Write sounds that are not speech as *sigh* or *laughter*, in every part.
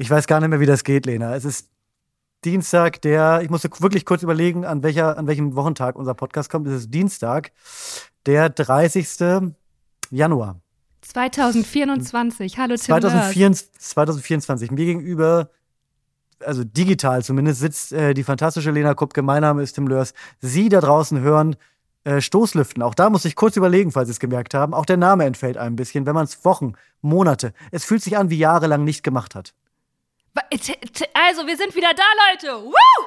Ich weiß gar nicht mehr, wie das geht, Lena. Es ist Dienstag, der, ich musste wirklich kurz überlegen, an, welcher, an welchem Wochentag unser Podcast kommt. Es ist Dienstag, der 30. Januar. 2024. Hallo Tim 2024, 2024. Mir gegenüber, also digital zumindest, sitzt äh, die fantastische Lena Kupke. Mein Name ist Tim Lörs. Sie da draußen hören äh, Stoßlüften. Auch da muss ich kurz überlegen, falls Sie es gemerkt haben. Auch der Name entfällt einem ein bisschen, wenn man es Wochen, Monate, es fühlt sich an wie jahrelang nicht gemacht hat. Also, wir sind wieder da, Leute. Woo!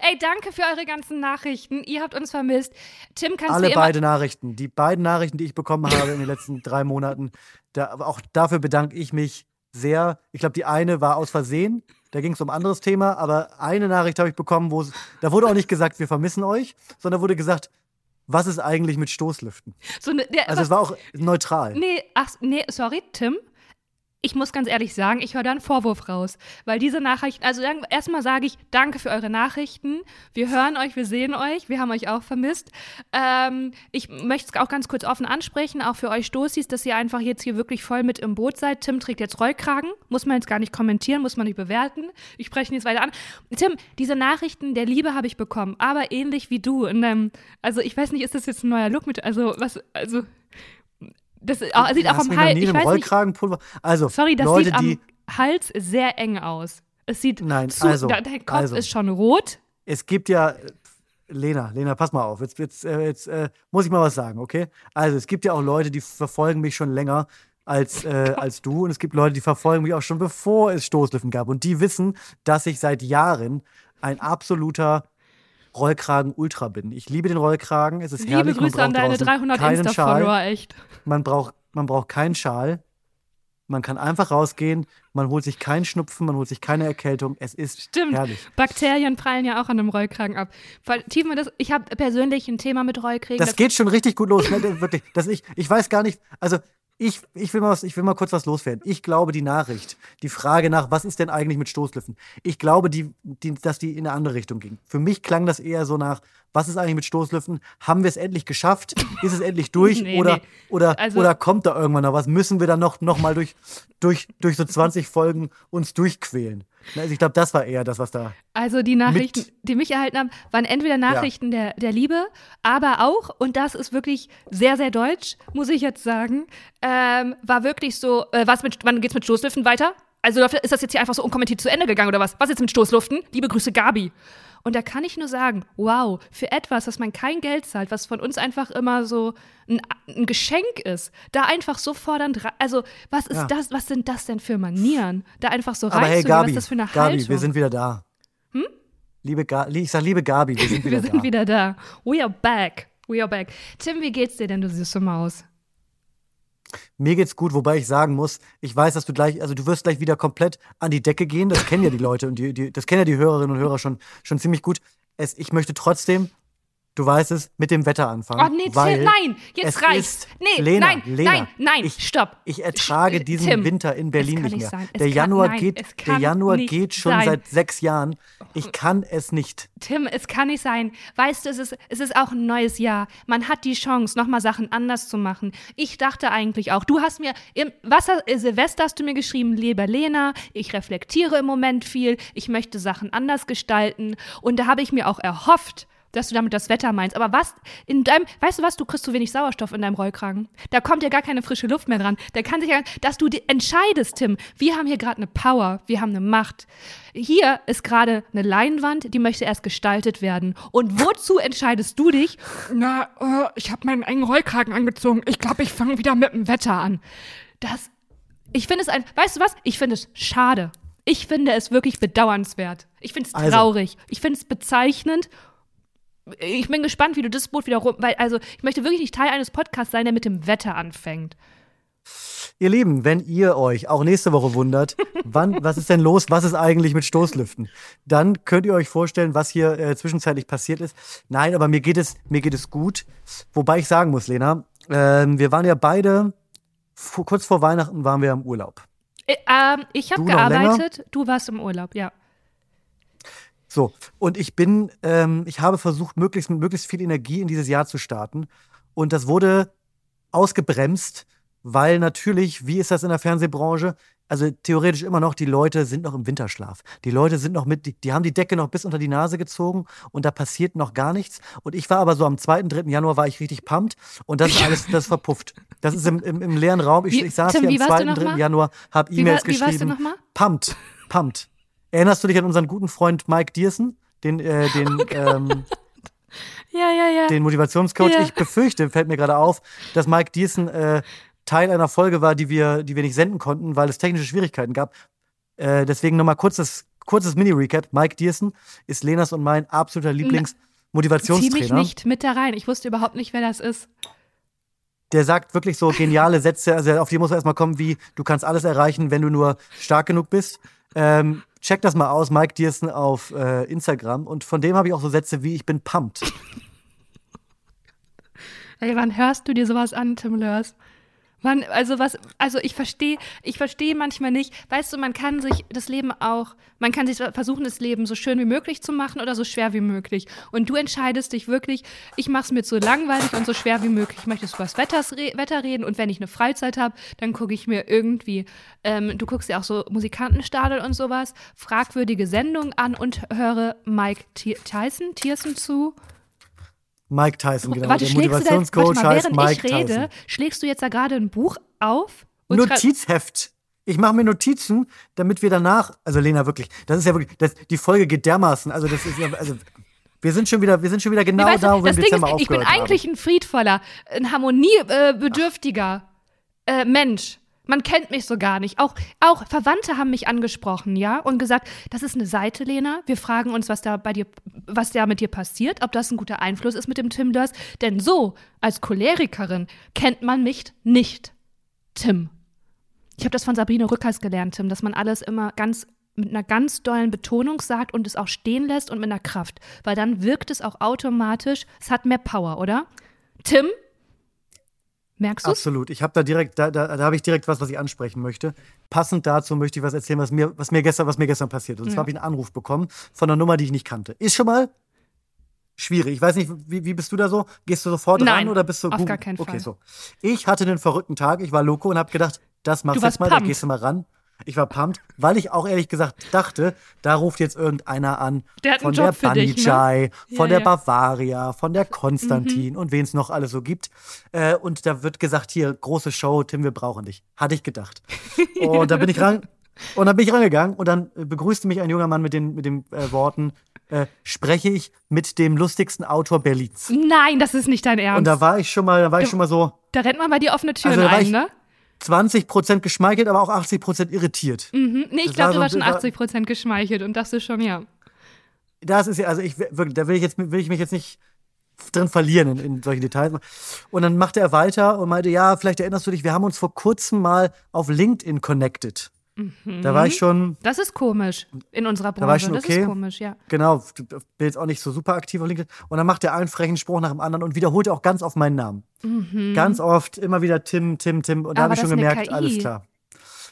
Ey, danke für eure ganzen Nachrichten. Ihr habt uns vermisst. Tim, kannst Alle du beide Nachrichten. Die beiden Nachrichten, die ich bekommen habe in den letzten *laughs* drei Monaten. Da, auch dafür bedanke ich mich sehr. Ich glaube, die eine war aus Versehen. Da ging es um ein anderes Thema. Aber eine Nachricht habe ich bekommen, wo da wurde auch nicht gesagt, wir vermissen euch, sondern wurde gesagt, was ist eigentlich mit Stoßlüften? So ne, der, also es war auch neutral. Nee, ach, nee, sorry, Tim ich muss ganz ehrlich sagen, ich höre da einen Vorwurf raus. Weil diese Nachrichten, also erstmal sage ich danke für eure Nachrichten. Wir hören euch, wir sehen euch, wir haben euch auch vermisst. Ähm, ich möchte es auch ganz kurz offen ansprechen, auch für euch Stoßis, dass ihr einfach jetzt hier wirklich voll mit im Boot seid. Tim trägt jetzt Rollkragen, muss man jetzt gar nicht kommentieren, muss man nicht bewerten. Ich spreche jetzt weiter an. Tim, diese Nachrichten der Liebe habe ich bekommen, aber ähnlich wie du. In deinem, also ich weiß nicht, ist das jetzt ein neuer Look mit, also was, also das sieht auch am Hals. Ich Rollkragenpulver. Also, sorry, das Leute, sieht am Hals sehr eng aus. Es sieht Nein, zu, also, dein Kopf also, ist schon rot. Es gibt ja Lena, Lena, pass mal auf. Jetzt, jetzt, äh, jetzt äh, muss ich mal was sagen, okay? Also, es gibt ja auch Leute, die verfolgen mich schon länger als, äh, *laughs* als du. Und es gibt Leute, die verfolgen mich auch schon bevor es Stoßlüften gab. Und die wissen, dass ich seit Jahren ein absoluter Rollkragen Ultra bin. Ich liebe den Rollkragen. Es ist Liebe herrlich. Grüße an deine 300 Insta-Follower, echt. Man braucht, man braucht keinen Schal. Man kann einfach rausgehen, man holt sich keinen Schnupfen, man holt sich keine Erkältung. Es ist Stimmt. herrlich. Bakterien prallen ja auch an einem Rollkragen ab. Vertiefen wir das. Ich habe persönlich ein Thema mit Rollkragen. Das, das geht schon richtig gut los. Ne? Wirklich. Das ich, ich weiß gar nicht, also ich, ich, will mal was, ich will mal kurz was loswerden. Ich glaube, die Nachricht, die Frage nach, was ist denn eigentlich mit Stoßlüften? Ich glaube, die, die, dass die in eine andere Richtung ging. Für mich klang das eher so nach, was ist eigentlich mit Stoßlüften? Haben wir es endlich geschafft? Ist es endlich *laughs* durch? nee, oder, nee. Oder, also, oder kommt da irgendwann noch was? Müssen wir dann noch, noch mal durch, durch, durch so *laughs* 20 Folgen uns durchquälen? Also ich glaube, das war eher das, was da. Also die Nachrichten, die mich erhalten haben, waren entweder Nachrichten ja. der, der Liebe, aber auch, und das ist wirklich sehr, sehr deutsch, muss ich jetzt sagen, ähm, war wirklich so, äh, was mit, wann geht's mit Stoßlüften weiter? Also ist das jetzt hier einfach so unkommentiert zu Ende gegangen oder was? Was jetzt mit Stoßluften? Liebe Grüße, Gabi. Und da kann ich nur sagen, wow, für etwas, was man kein Geld zahlt, was von uns einfach immer so ein, ein Geschenk ist, da einfach so fordernd, also was ist ja. das, was sind das denn für Manieren? Da einfach so reinzugehen, hey, was ist das für eine Gabi, Haltung? wir sind wieder da. Hm? Liebe Ga ich sag liebe Gabi, wir *laughs* sind wieder wir da. Wir sind wieder da. We are back. We are back. Tim, wie geht's dir denn, du süße Maus? Mir geht's gut, wobei ich sagen muss, ich weiß, dass du gleich, also du wirst gleich wieder komplett an die Decke gehen. Das kennen ja die Leute und die, die, das kennen ja die Hörerinnen und Hörer schon, schon ziemlich gut. Es, ich möchte trotzdem du weißt es, mit dem Wetter anfangen. Oh, nee, weil nein, jetzt reicht's. Nee, Lena, nein, Lena, nein, nein, ich, stopp. Ich ertrage diesen Tim, Winter in Berlin nicht mehr. Sein. Der Januar, kann, geht, der Januar geht schon sein. seit sechs Jahren. Ich kann es nicht. Tim, es kann nicht sein. Weißt du, es ist, es ist auch ein neues Jahr. Man hat die Chance, nochmal Sachen anders zu machen. Ich dachte eigentlich auch, du hast mir, im was, Silvester hast du mir geschrieben, lieber Lena, ich reflektiere im Moment viel, ich möchte Sachen anders gestalten. Und da habe ich mir auch erhofft, dass du damit das Wetter meinst. Aber was in deinem, weißt du was, du kriegst zu wenig Sauerstoff in deinem Rollkragen. Da kommt ja gar keine frische Luft mehr dran. Da kann sich ja, dass du entscheidest, Tim. Wir haben hier gerade eine Power, wir haben eine Macht. Hier ist gerade eine Leinwand, die möchte erst gestaltet werden. Und wozu entscheidest du dich? Na, uh, ich habe meinen engen Rollkragen angezogen. Ich glaube, ich fange wieder mit dem Wetter an. Das, ich finde es ein, weißt du was? Ich finde es schade. Ich finde es wirklich bedauernswert. Ich finde es also. traurig. Also. Ich finde es bezeichnend ich bin gespannt, wie du das Boot wieder rum, weil also ich möchte wirklich nicht Teil eines Podcasts sein, der mit dem Wetter anfängt. Ihr Lieben, wenn ihr euch auch nächste Woche wundert, *laughs* wann, was ist denn los, was ist eigentlich mit Stoßlüften, dann könnt ihr euch vorstellen, was hier äh, zwischenzeitlich passiert ist. Nein, aber mir geht es, mir geht es gut. Wobei ich sagen muss, Lena, äh, wir waren ja beide, kurz vor Weihnachten waren wir im Urlaub. Äh, ähm, ich habe gearbeitet, du warst im Urlaub, ja. So, und ich bin, ähm, ich habe versucht, möglichst mit möglichst viel Energie in dieses Jahr zu starten. Und das wurde ausgebremst, weil natürlich, wie ist das in der Fernsehbranche, also theoretisch immer noch, die Leute sind noch im Winterschlaf. Die Leute sind noch mit, die, die haben die Decke noch bis unter die Nase gezogen und da passiert noch gar nichts. Und ich war aber so am 2., 3. Januar war ich richtig pumped und das ist alles, das ist verpufft. Das ist im, im, im leeren Raum. Ich, Wie- ich saß Tim, hier am warst du 2., noch 3. mal? Januar, habe E-Mails war- wie warst du geschrieben. noch mal? Pumped, pumped. Erinnerst du dich an unseren guten Freund Mike Diersen? Den, äh, *laughs* den, ähm, Ja, ja, ja. den Motivationscoach. Ja. Ich befürchte, fällt mir gerade auf, dass Mike Diersen äh, Teil einer Folge war, die wir, die wir nicht senden konnten, weil es technische Schwierigkeiten gab. Äh, deswegen nochmal kurzes, kurzes Mini-Recap. Mike Diersen ist Lenas und mein absoluter Zieh mich Lieblings-Motivationstrainer. nicht mit da rein. Ich wusste überhaupt nicht, wer das ist. Der sagt wirklich so geniale Sätze, also auf die muss man erstmal kommen, wie du kannst alles erreichen, wenn du nur stark genug bist. Ähm, check das mal aus, Mike Diersen auf äh, Instagram. Und von dem habe ich auch so Sätze wie ich bin pumped. Ey, wann hörst du dir sowas an, Tim Lörs? Wann, also was, also ich verstehe, ich verstehe manchmal nicht, weißt du, man kann sich das Leben auch, man kann sich versuchen, das Leben so schön wie möglich zu machen oder so schwer wie möglich. Und du entscheidest dich wirklich, ich mache es mir so langweilig und so schwer wie möglich. Ich möchte über das Wetters, Wetter reden und wenn ich eine Freizeit habe, dann gucke ich mir irgendwie, ähm, du guckst ja auch so Musikantenstadel und sowas, fragwürdige Sendungen an und höre Mike T Tyson, zu. Mike Tyson, genau. Warte, der schlägst du da, warte Motivationscoach mal, heißt Mike rede, Tyson. schlägst du jetzt da gerade ein Buch auf? Notizheft. Ich mache mir Notizen, damit wir danach, also Lena wirklich, das ist ja wirklich, das, die Folge geht dermaßen, also das ist ja, also wir sind schon wieder, wir sind schon wieder genau Nee, da, wo wir im Ding Dezember ist, ich bin eigentlich ein friedvoller, ein harmoniebedürftiger äh, Mensch. Man kennt mich so gar nicht. Auch, auch Verwandte haben mich angesprochen, ja, und gesagt, das ist eine Seite, Lena. Wir fragen uns, was da bei dir, was da mit dir passiert, ob das ein guter Einfluss ist mit dem Tim Dörs. Denn so, als Cholerikerin, kennt man mich nicht. Tim. Ich habe das von Sabrina Rückers gelernt, Tim, dass man alles immer ganz mit einer ganz dollen Betonung sagt und es auch stehen lässt und mit einer Kraft. Weil dann wirkt es auch automatisch, es hat mehr Power, oder? Tim? Merkst du Absolut. Ich habe da direkt, da, da, da habe ich direkt was, was ich ansprechen möchte. Passend dazu möchte ich was erzählen, was mir, was mir gestern, was mir gestern passiert ist. Und zwar Ja. habe ich einen Anruf bekommen von einer Nummer, die ich nicht kannte. Ist schon mal schwierig. Ich weiß nicht, wie, wie bist du da so? Gehst du sofort Nein, ran oder bist du auf gar keinen Okay, Fall. so. Ich hatte einen verrückten Tag. Ich war loco und habe gedacht, das machst Du jetzt mal, da pumped. gehst du mal ran. Ich war pumped, weil ich auch ehrlich gesagt dachte, da ruft jetzt irgendeiner an Der hat von der für dich, ne? Von Ja, der ja. Bavaria, von der Konstantin Mhm. und wen es noch alles so gibt. Äh, und da wird gesagt, hier, große Show, Tim, wir brauchen dich. Hatte ich gedacht. *laughs* Und da bin ich ran. Und dann bin ich rangegangen und dann äh, begrüßte mich ein junger Mann mit den, mit den äh, Worten, äh, spreche ich mit dem lustigsten Autor Berlins. Nein, das ist nicht dein Ernst. Und da war ich schon mal, da war ich Du- schon mal so da rennt man bei dir offene Türen Also ein, ich- ne? 20% geschmeichelt, aber auch 80% irritiert. Mhm. Nee, ich Das glaube, du so- warst schon das war- 80 Prozent geschmeichelt und dachte schon, ja. Das ist ja, also ich wirklich, da will ich jetzt will ich mich jetzt nicht drin verlieren in, in solchen Details. Und dann machte er weiter und meinte, ja, vielleicht erinnerst du dich, wir haben uns vor kurzem mal auf LinkedIn connected. Da war ich schon, Das ist komisch in unserer Branche. war ich schon Das okay. ist komisch, ja. genau, bin jetzt auch nicht so super aktiv auf LinkedIn. Und dann macht er einen frechen Spruch nach dem anderen und wiederholte auch ganz oft meinen Namen. Ganz oft immer wieder Tim, Tim, Tim. Und da Mhm. Habe ich schon das gemerkt, alles klar.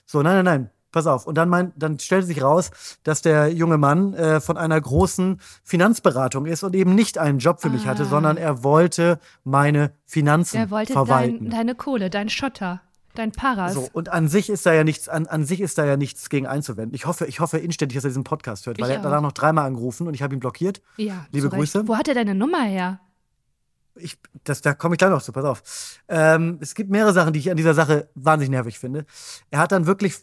So, nein, nein, nein. Pass auf. Und dann, mein, dann stellte sich raus, dass der junge Mann äh, von einer großen Finanzberatung ist und eben nicht einen Job für mich hatte, Ah. sondern er wollte meine Finanzen Er wollte verwalten. dein, deine Kohle, dein Schotter, dein Paras. so, und an sich ist da ja nichts, an, an sich ist da ja nichts gegen einzuwenden. Ich hoffe, ich hoffe inständig, dass er diesen Podcast hört, weil Ich er hat danach noch dreimal angerufen und ich habe ihn blockiert. ja, liebe. Grüße. Wo hat er deine Nummer her? ich, das, da komme ich gleich noch zu, pass auf. Ähm, es gibt mehrere Sachen, die ich an dieser Sache wahnsinnig nervig finde. Er hat dann wirklich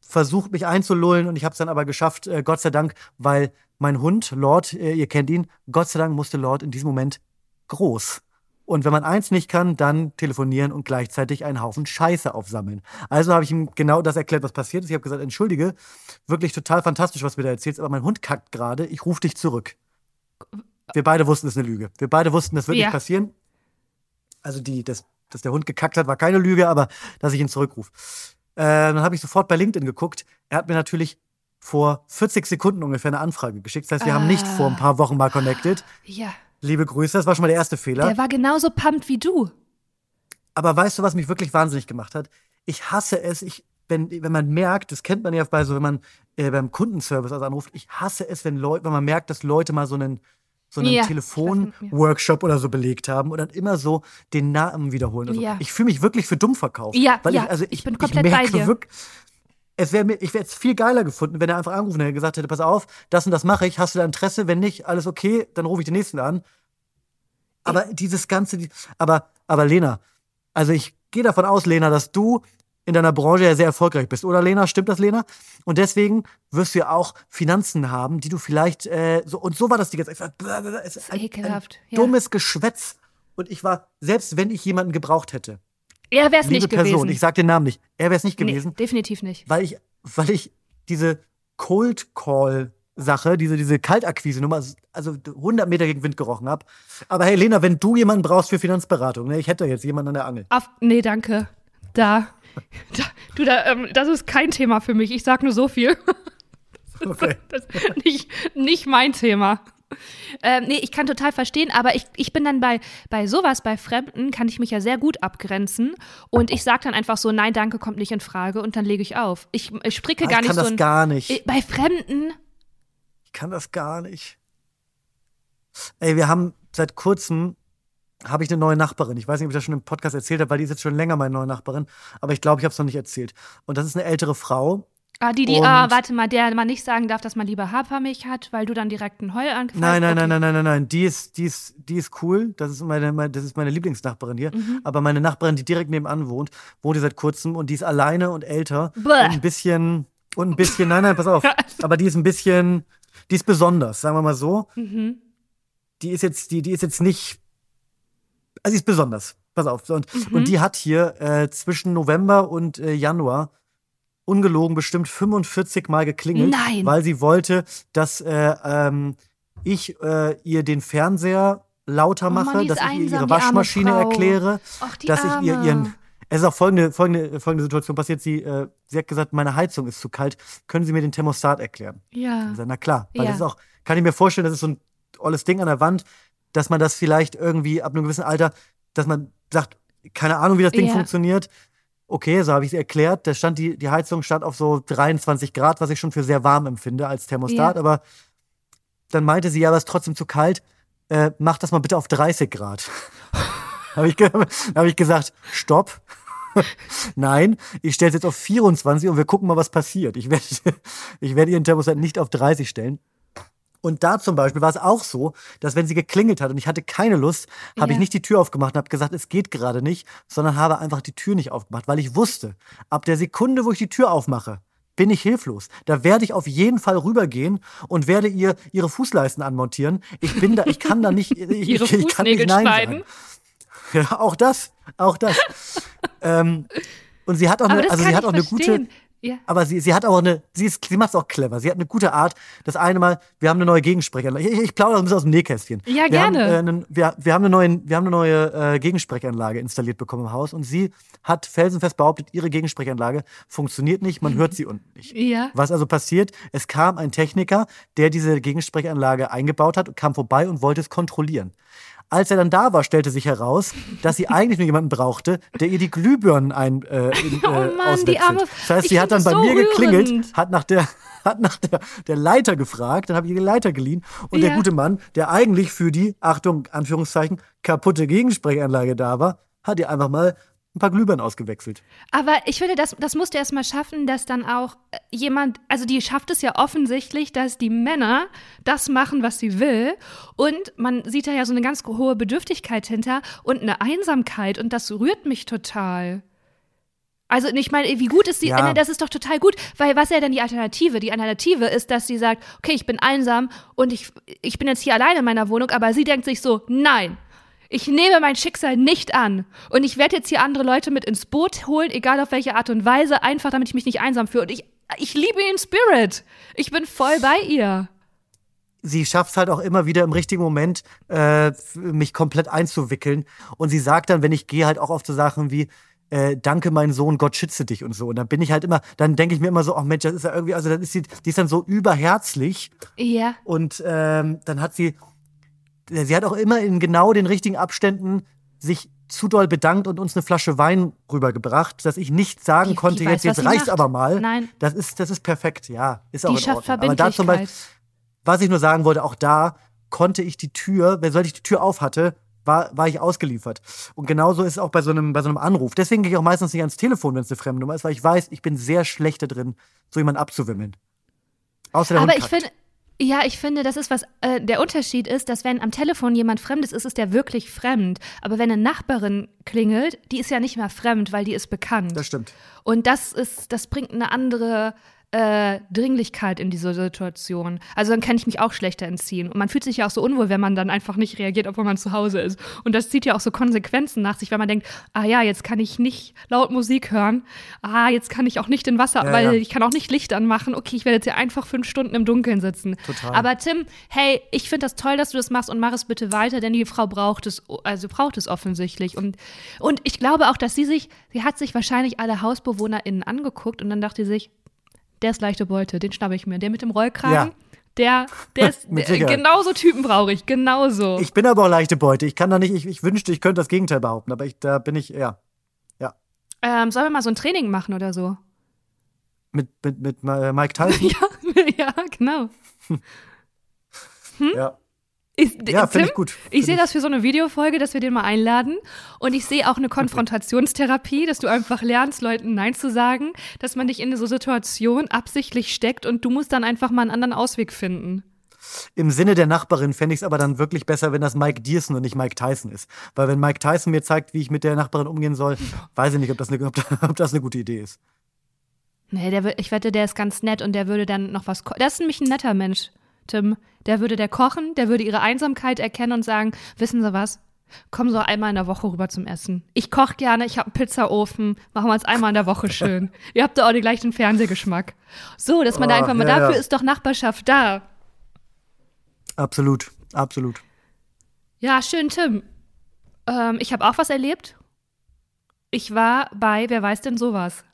versucht, mich einzulullen und ich habe es dann aber geschafft, äh, Gott sei Dank, weil mein Hund, Lord, äh, ihr kennt ihn, Gott sei Dank musste Lord in diesem Moment groß. Und wenn man eins nicht kann, dann telefonieren und gleichzeitig einen Haufen Scheiße aufsammeln. Also habe ich ihm genau das erklärt, was passiert ist. Ich habe gesagt, entschuldige, wirklich total fantastisch, was du da erzählst, aber mein Hund kackt gerade, ich rufe dich zurück. Wir beide wussten, es ist eine Lüge. Wir beide wussten, das wird Ja. nicht passieren. Also die, das, dass der Hund gekackt hat, war keine Lüge, aber dass ich ihn zurückrufe. Äh, dann habe ich sofort bei LinkedIn geguckt. Er hat mir natürlich vor 40 Sekunden ungefähr eine Anfrage geschickt. Das heißt, wir haben nicht Ah. vor ein paar Wochen mal connected. Ja. Liebe Grüße, das war schon mal der erste Fehler. Der war genauso pumped wie du. Aber weißt du, was mich wirklich wahnsinnig gemacht hat? Ich hasse es, ich, wenn, wenn man merkt, das kennt man ja bei so, wenn man äh, beim Kundenservice also anruft, ich hasse es, wenn Leute, wenn man merkt, dass Leute mal so einen, so einen Ja, Telefon-Workshop oder so belegt haben und dann immer so den Namen wiederholen. und so. Ja. Ich fühle mich wirklich für dumm verkauft. Ja, weil ja, ich, also ich ich, bin komplett bei merke dir. Wirklich, es wäre mir, ich wäre es viel geiler gefunden, wenn er einfach angerufen hätte und gesagt hätte, pass auf, das und das mache ich, hast du da Interesse? Wenn nicht, alles okay, dann rufe ich den nächsten an. Aber dieses ganze, aber, aber Lena, also ich gehe davon aus, Lena, dass du in deiner Branche ja sehr erfolgreich bist, oder Lena? Stimmt das, Lena? Und deswegen wirst du ja auch Finanzen haben, die du vielleicht äh, so und so war das die ganze Zeit. Es ist ein, ekelhaft, ein ja. dummes Geschwätz. Und ich war, selbst wenn ich jemanden gebraucht hätte, Er wäre es nicht Person, gewesen. ich sag den Namen nicht, er wäre es nicht nee, gewesen, definitiv nicht. weil ich, weil ich diese Cold Call Sache, diese, diese Kaltakquise-Nummer, also 100 Meter gegen Wind gerochen habe. Aber hey, Lena, wenn du jemanden brauchst für Finanzberatung, ne, ich hätte jetzt jemanden an der Angel. Auf, nee, danke. Da. *laughs* da du, da, ähm, das ist kein Thema für mich. Ich sag nur so viel. *laughs* Okay. Das ist nicht, nicht mein Thema. Ähm, nee, ich kann total verstehen, aber ich, ich bin dann bei, bei sowas, bei Fremden, kann ich mich ja sehr gut abgrenzen. Und ich sage dann einfach so, nein, danke, kommt nicht in Frage und dann lege ich auf. Ich, ich spricke Ah, gar ich nicht kann so das gar nicht. Äh, Bei Fremden, Ich kann das gar nicht. Ey, wir haben seit kurzem habe ich eine neue Nachbarin. Ich weiß nicht, ob ich das schon im Podcast erzählt habe, weil die ist jetzt schon länger meine neue Nachbarin. Aber ich glaube, ich habe es noch nicht erzählt. Und das ist eine ältere Frau. Ah, die, die, ah, warte mal, der man nicht sagen darf, dass man lieber Hafermilch hat, weil du dann direkt einen Heulanfall Nein, nein, okay. nein, nein, nein, nein, nein. Die ist, die ist, die ist cool. Das ist meine, meine, das ist meine Lieblingsnachbarin hier. Mhm. Aber meine Nachbarin, die direkt nebenan wohnt, wohnt hier seit kurzem und die ist alleine und älter. Bäh. Und ein bisschen, und ein bisschen, nein, nein, pass auf. *laughs* Aber die ist ein bisschen, die ist besonders, sagen wir mal so. Mhm. die ist jetzt, die, die ist jetzt nicht, also sie ist besonders. Pass auf. Und, Mhm. und die hat hier äh, zwischen November und äh, Januar ungelogen bestimmt 45 Mal geklingelt, Nein. weil sie wollte, dass äh, ähm, ich äh, ihr den Fernseher lauter Oh Mann, mache, ist dass ich ihr einsam, ihre Waschmaschine erkläre, Ach, die dass ich ihr ihren es ist auch folgende, folgende, folgende Situation passiert. Sie, äh, sie hat gesagt, meine Heizung ist zu kalt. Können Sie mir den Thermostat erklären? Ja. Sag, na klar, weil Ja. das ist auch, kann ich mir vorstellen, das ist so ein olles Ding an der Wand, dass man das vielleicht irgendwie ab einem gewissen Alter, dass man sagt, keine Ahnung, wie das Ding Ja. funktioniert. Okay, so habe ich es erklärt. Da stand die, die Heizung stand auf so 23 Grad, was ich schon für sehr warm empfinde als Thermostat. Ja. Aber dann meinte sie, ja, aber es ist trotzdem zu kalt. Äh, mach das mal bitte auf 30 Grad. *laughs* habe ich, hab ich gesagt, stopp. *laughs* Nein, ich stelle es jetzt auf 24 und wir gucken mal, was passiert. Ich werde, *laughs* ich werde ihren Thermostat nicht auf 30 stellen. Und da zum Beispiel war es auch so, dass wenn sie geklingelt hat und ich hatte keine Lust, habe ich Ja. nicht die Tür aufgemacht und habe gesagt, es geht gerade nicht, sondern habe einfach die Tür nicht aufgemacht, weil ich wusste, ab der Sekunde, wo ich die Tür aufmache, bin ich hilflos. Da werde ich auf jeden Fall rübergehen und werde ihr ihre Fußleisten anmontieren. Ich bin da, ich kann da nicht, *laughs* ich, Ihre ich, ich kann nicht nein schneiden. sagen. Ja, auch das, auch das. *laughs* ähm, und sie hat auch eine, also sie hat ich auch eine gute, Ja. aber sie, sie hat auch eine, sie, ist, sie macht es auch clever. Sie hat eine gute Art. Das eine Mal, wir haben eine neue Gegensprechanlage. Ich, ich plaudere ein bisschen aus dem Nähkästchen. Ja, wir gerne. Haben, äh, einen, wir, wir haben eine neue, wir haben eine neue äh, Gegensprechanlage installiert bekommen im Haus und sie hat felsenfest behauptet, ihre Gegensprechanlage funktioniert nicht, man hört sie unten nicht. Ja. Was also passiert? Es kam ein Techniker, der diese Gegensprechanlage eingebaut hat, kam vorbei und wollte es kontrollieren. Als er dann da war, stellte sich heraus, dass sie eigentlich nur jemanden brauchte, der ihr die Glühbirnen ein, äh, in, *laughs* äh, Oh Mann, die arme- Das heißt, sie hat dann bei so mir geklingelt, rührend. hat nach der *laughs* hat nach der, der Leiter gefragt, dann habe ich ihr die Leiter geliehen und der Ja. gute Mann, der eigentlich für die, Achtung, Anführungszeichen, kaputte Gegensprechanlage da war, hat ihr einfach mal ein paar Glühbirnen ausgewechselt. Aber ich finde, das, das musst du erst mal schaffen, dass dann auch äh, jemand, also die schafft es ja offensichtlich, dass die Männer das machen, was sie will. Und man sieht da ja so eine ganz hohe Bedürftigkeit hinter und eine Einsamkeit. Und das rührt mich total. Also ich meine, wie gut ist die, Ja. äh, das ist doch total gut, weil was wäre denn die Alternative? Die Alternative ist, dass sie sagt, okay, ich bin einsam und ich, ich bin jetzt hier alleine in meiner Wohnung, aber sie denkt sich so, nein, ich nehme mein Schicksal nicht an und ich werde jetzt hier andere Leute mit ins Boot holen, egal auf welche Art und Weise, einfach damit ich mich nicht einsam fühle. Und ich, ich liebe ihren Spirit. Ich bin voll bei ihr. sie schafft es halt auch immer wieder im richtigen Moment, äh, mich komplett einzuwickeln. Und sie sagt dann, wenn ich gehe, halt auch oft so Sachen wie, äh, danke mein Sohn, Gott schütze dich und so. Und dann bin ich halt immer, dann denke ich mir immer so, ach Mensch, das ist ja irgendwie, also dann ist sie, die ist dann so überherzlich Ja. und ähm, dann hat sie, sie hat auch immer in genau den richtigen Abständen sich zu doll bedankt und uns eine Flasche Wein rübergebracht, dass ich nicht sagen Die- die konnte, weiß, jetzt, jetzt reicht's aber mal. Nein. Das ist, das ist perfekt, ja. Ist auch Die in Ordnung. Aber da zum Beispiel, was ich nur sagen wollte, auch da konnte ich die Tür, wenn ich die Tür auf hatte, war, war ich ausgeliefert. Und genauso ist es auch bei so einem, bei so einem Anruf. Deswegen gehe ich auch meistens nicht ans Telefon, wenn es eine fremde Nummer ist, weil ich weiß, ich bin sehr schlecht da drin, so jemanden abzuwimmeln. Außer der Aber Hund ich finde, ja, ich finde, das ist was, äh, der Unterschied ist, dass wenn am Telefon jemand Fremdes ist, ist der wirklich fremd. Aber wenn eine Nachbarin klingelt, die ist ja nicht mehr fremd, weil die ist bekannt. Das stimmt. Und das ist, das bringt eine andere äh, Dringlichkeit in diese Situation. Also dann kann ich mich auch schlechter entziehen. Und man fühlt sich ja auch so unwohl, wenn man dann einfach nicht reagiert, obwohl man zu Hause ist. Und das zieht ja auch so Konsequenzen nach sich, weil man denkt, ah ja, jetzt kann ich nicht laut Musik hören. Ah, jetzt kann ich auch nicht in Wasser, Ja, weil ja. ich kann auch nicht Licht anmachen. Okay, ich werde jetzt hier einfach fünf Stunden im Dunkeln sitzen. Total. Aber Tim, hey, ich finde das toll, dass du das machst und mach es bitte weiter, denn die Frau braucht es, also braucht es offensichtlich. Und, und ich glaube auch, dass sie sich, sie hat sich wahrscheinlich alle HausbewohnerInnen angeguckt und dann dachte sie sich, der ist leichte Beute, den schnappe ich mir. Der mit dem Rollkragen, Ja. der, der ist, *laughs* Mit der, genauso Typen brauche ich, genauso. Ich bin aber auch leichte Beute. Ich kann da nicht, ich, ich wünschte, ich könnte das Gegenteil behaupten, aber ich, da bin ich, ja. Ja. ähm, sollen wir mal so ein Training machen oder so? Mit, mit, mit äh, Mike Tyson. *laughs* ja, ja, genau. *laughs* ja. Ich, Ja, finde ich gut. Ich sehe das für so eine Videofolge, dass wir den mal einladen. Und ich sehe auch eine Konfrontationstherapie, dass du einfach lernst, Leuten Nein zu sagen, dass man dich in so Situation absichtlich steckt und du musst dann einfach mal einen anderen Ausweg finden. Im Sinne der Nachbarin fände ich es aber dann wirklich besser, wenn das Mike Dierson und nicht Mike Tyson ist. Weil wenn Mike Tyson mir zeigt, wie ich mit der Nachbarin umgehen soll, weiß ich nicht, ob das eine, ob, das eine gute Idee ist. Nee, der, ich wette, der ist ganz nett und der würde dann noch was. Das ist nämlich ein netter Mensch, Tim. Der würde der kochen, der würde ihre Einsamkeit erkennen und sagen, wissen Sie was? Komm so einmal in der Woche rüber zum Essen. Ich koche gerne, ich habe einen Pizzaofen. Machen wir uns einmal in der Woche schön. *laughs* Ihr habt da auch den gleichen Fernsehgeschmack. So, dass man da Oh, einfach mal, ja, dafür ja. ist doch Nachbarschaft da. Absolut, absolut. Ja, schön, Tim. Ähm, ich habe auch was erlebt. Ich war bei, wer weiß denn sowas?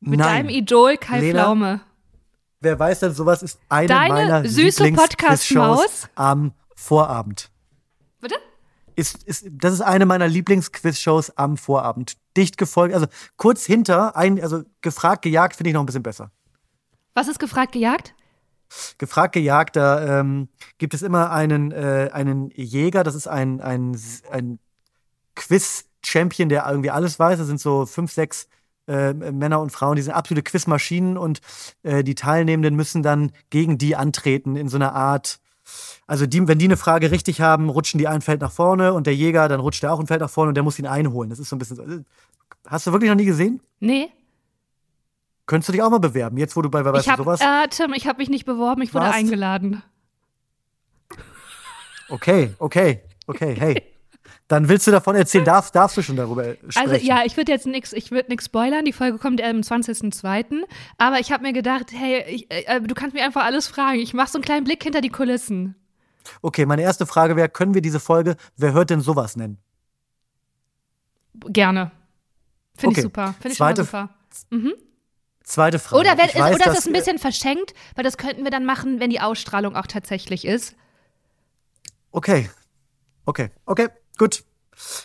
Mit Nein. deinem Idol Kai Lena? Pflaume. Wer weiß denn, sowas ist eine Deine meiner süße Lieblings-Quiz-Shows Podcast-Maus? am Vorabend. Bitte? Ist, ist, das ist eine meiner Lieblings-Quiz-Shows am Vorabend. Dicht gefolgt, also kurz hinter, ein, also gefragt, gejagt finde ich noch ein bisschen besser. Was ist gefragt, gejagt? Gefragt, gejagt, da ähm, gibt es immer einen, äh, einen Jäger, das ist ein, ein, ein Quiz-Champion, der irgendwie alles weiß. Das sind so fünf, sechs äh, Männer und Frauen, die sind absolute Quizmaschinen und äh, die Teilnehmenden müssen dann gegen die antreten in so einer Art. Also, die, wenn die eine Frage richtig haben, rutschen die ein Feld nach vorne und der Jäger, dann rutscht der auch ein Feld nach vorne und der muss ihn einholen. Das ist so ein bisschen so. äh, Hast du wirklich noch nie gesehen? Nee. Könntest du dich auch mal bewerben, jetzt wo du bei Wer weiß ich hab, sowas? äh, Tim, ich habe mich nicht beworben, ich wurde Was? eingeladen. Okay, okay, okay, hey. *laughs* Dann willst du davon erzählen, darfst, darfst du schon darüber sprechen. Also ja, ich würde jetzt nichts, ich würde nichts spoilern. Die Folge kommt am 20.02. Aber ich habe mir gedacht, hey, ich, äh, du kannst mir einfach alles fragen. Ich mache so einen kleinen Blick hinter die Kulissen. Okay, meine erste Frage wäre, können wir diese Folge Wer hört denn sowas nennen? Gerne. Finde Okay. ich super. Finde ich Zweite- super. Zweite Frage. Oder, wenn, weiß, oder ist das ein bisschen verschenkt? Weil das könnten wir dann machen, wenn die Ausstrahlung auch tatsächlich ist. Okay, okay, okay, gut.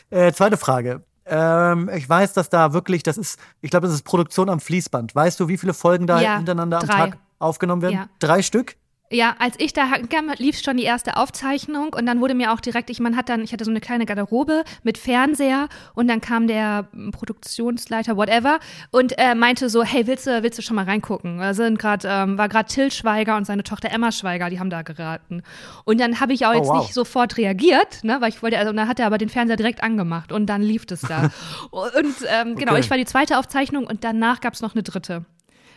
Äh, zweite Frage. Ähm, ich weiß, dass da wirklich, das ist, ich glaube, das ist Produktion am Fließband. Weißt du, wie viele Folgen da Ja, hintereinander am drei. Tag aufgenommen werden? Ja. Drei Stück? Ja, als ich da kam, lief schon die erste Aufzeichnung und dann wurde mir auch direkt, ich man hat dann, ich hatte so eine kleine Garderobe mit Fernseher und dann kam der ähm, Produktionsleiter, whatever, und äh, meinte so, hey, willst du, willst du schon mal reingucken? Da sind gerade, ähm, war gerade Till Schweiger und seine Tochter Emma Schweiger, die haben da geraten. Und dann habe ich auch Oh, jetzt wow. nicht sofort reagiert, ne, weil ich wollte, also und dann hat er aber den Fernseher direkt angemacht und dann lief es da. *laughs* und ähm, genau, Okay. ich war die zweite Aufzeichnung und danach gab es noch eine dritte.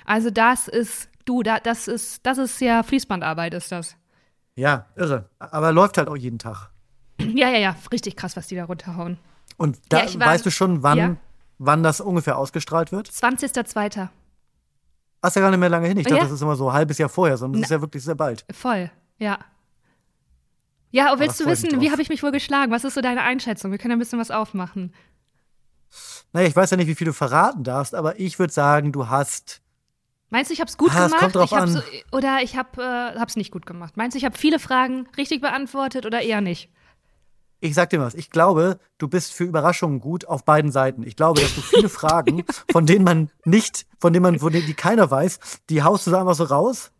Also das ist, du, da, das ist, das ist ja Fließbandarbeit, ist das. Ja, irre. Aber läuft halt auch jeden Tag. Ja, ja, ja, richtig krass, was die da runterhauen. Und da Ja, war- weißt du schon, wann, Ja. wann das ungefähr ausgestrahlt wird? 20.02. Ach, ist ja gar nicht mehr lange hin. Ich dachte, Ja. das ist immer so ein halbes Jahr vorher, sondern das ist ja wirklich sehr bald. Voll, ja. Ja, aber willst du wissen, wie habe ich mich wohl geschlagen? Was ist so deine Einschätzung? Wir können ein bisschen was aufmachen. Naja, ich weiß ja nicht, wie viel du verraten darfst, aber ich würde sagen, du hast. Meinst du, ich habe es gut Ah, es gemacht? kommt drauf ich an. So, oder ich habe es nicht gut gemacht? Meinst du, ich habe viele Fragen richtig beantwortet oder eher nicht? Ich sag dir was, ich glaube, du bist für Überraschungen gut auf beiden Seiten. Ich glaube, dass du viele *laughs* Fragen, von denen man nicht, von denen man, von denen die keiner weiß, die haust du so einfach so raus.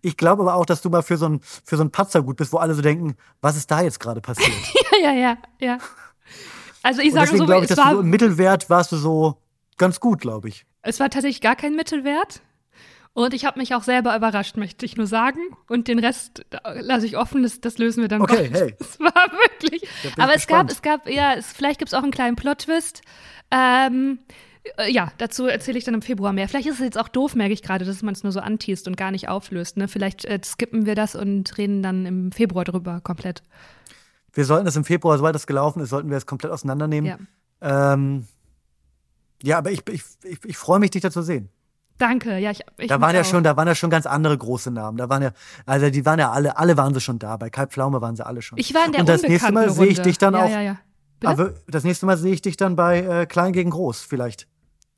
Ich glaube aber auch, dass du mal für so ein, für so ein Patzer gut bist, wo alle so denken, was ist da jetzt gerade passiert? *laughs* ja, ja, ja, ja. Also ich sage so, glaube ich, dass du so war, im Mittelwert warst du so ganz gut, glaube ich. es war tatsächlich gar kein Mittelwert. Und ich habe mich auch selber überrascht, möchte ich nur sagen. Und den Rest lasse ich offen, das, das lösen wir dann Okay, raus. hey. *laughs* Es war wirklich. Aber es gab, es gab, ja, es, vielleicht gibt es auch einen kleinen Plot-Twist. Ähm, äh, ja, dazu erzähle ich dann im Februar mehr. Vielleicht ist es jetzt auch doof, merke ich gerade, dass man es nur so anteast und gar nicht auflöst. Ne? Vielleicht äh, skippen wir das und reden dann im Februar drüber komplett. Wir sollten das im Februar, sobald das gelaufen ist, sollten wir es komplett auseinandernehmen. Ja. Ähm, ja, aber ich, ich, ich, ich freue mich, dich da zu sehen. Danke, ja, ich, ich Da waren ja auch. schon, da waren ja schon ganz andere große Namen. Da waren ja, also die waren ja alle, alle waren sie schon da. Bei Kai Pflaume waren sie alle schon. Ich war in der Und das nächste Mal sehe ich dich dann ja, auch. Ja, ja. Aber das nächste Mal sehe ich dich dann bei äh, Klein gegen Groß, vielleicht.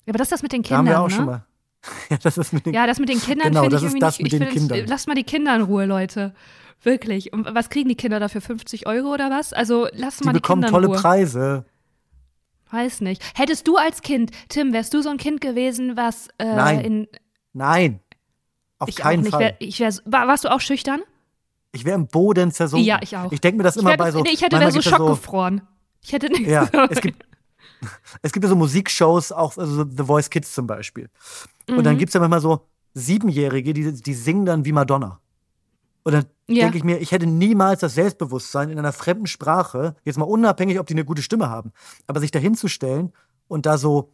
Ja, aber das ist das mit den Da haben Kindern, wir auch ne? schon mal. *laughs* ja, das ist mit den Ja, das mit den Kindern Genau, finde das ich ist irgendwie das nicht. mit den find, Kindern. Lasst mal die Kinder in Ruhe, Leute. Wirklich. Und was kriegen die Kinder dafür? 50 Euro oder was? Also lasst Die mal die bekommen Kinder in tolle Ruhe. Preise. Weiß nicht. Hättest du als Kind, Tim, wärst du so ein Kind gewesen, was äh, Nein. in Nein. Auf ich keinen auch nicht, Fall. wär, ich wär, war, warst du auch schüchtern? ich wäre im Boden zersunken. Ja, ich auch. Ich denke mir das immer wär, bei so. nee, ich hätte wäre so schockgefroren. Ich hätte nicht. Ja, *laughs* es gibt, *laughs* es gibt ja so Musikshows, auch also The Voice Kids zum Beispiel. Und Mhm. dann gibt es ja manchmal so Siebenjährige, die, die singen dann wie Madonna. Und dann Ja. denke ich mir, ich hätte niemals das Selbstbewusstsein in einer fremden Sprache, jetzt mal unabhängig, ob die eine gute Stimme haben, aber sich da hinzustellen und da so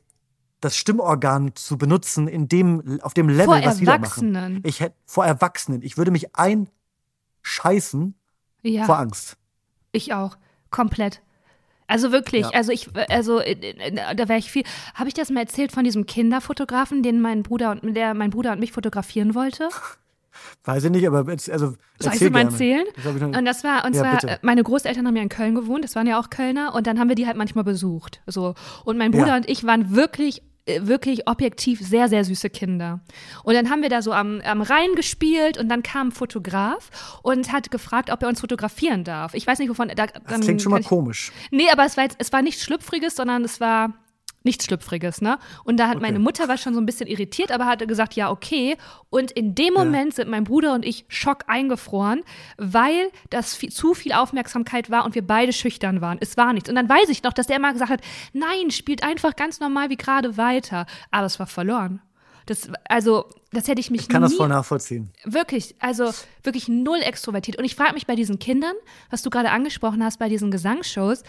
das Stimmorgan zu benutzen, in dem, auf dem Level, Vor was die da machen. Erwachsenen. Ich hätte vor Erwachsenen, ich würde mich einscheißen Ja. vor Angst. Ich auch. Komplett. Also wirklich, Ja. also ich, also äh, äh, da wäre ich viel. Habe ich das mal erzählt von diesem Kinderfotografen, den mein Bruder und der mein Bruder und mich fotografieren wollte? *laughs* Weiß ich nicht, aber jetzt, also Soll ich dir mal erzählen? Das Und das war, und Ja, zwar, bitte. äh, meine Großeltern haben ja in Köln gewohnt, das waren ja auch Kölner, und dann haben wir die halt manchmal besucht. So. Und mein Bruder Ja. und ich waren wirklich, äh, wirklich objektiv sehr, sehr süße Kinder. Und dann haben wir da so am, am Rhein gespielt und dann kam ein Fotograf und hat gefragt, ob er uns fotografieren darf. Ich weiß nicht, wovon. Da, das klingt schon mal ich, komisch. Nee, aber es war, jetzt, es war nichts Schlüpfriges, sondern es war nichts Schlüpfriges, ne? Und da hat Okay. meine Mutter war schon so ein bisschen irritiert, aber hatte gesagt, ja, okay. Und in dem Ja. Moment sind mein Bruder und ich schock eingefroren, weil das viel, zu viel Aufmerksamkeit war und wir beide schüchtern waren. Es war nichts. Und dann weiß ich noch, dass der immer gesagt hat, nein, spielt einfach ganz normal wie gerade weiter. Aber es war verloren. Das, also, das hätte ich mich Ich kann nie das voll nachvollziehen. Wirklich, also wirklich null extrovertiert. Und ich frage mich bei diesen Kindern, was du gerade angesprochen hast, bei diesen Gesangsshows,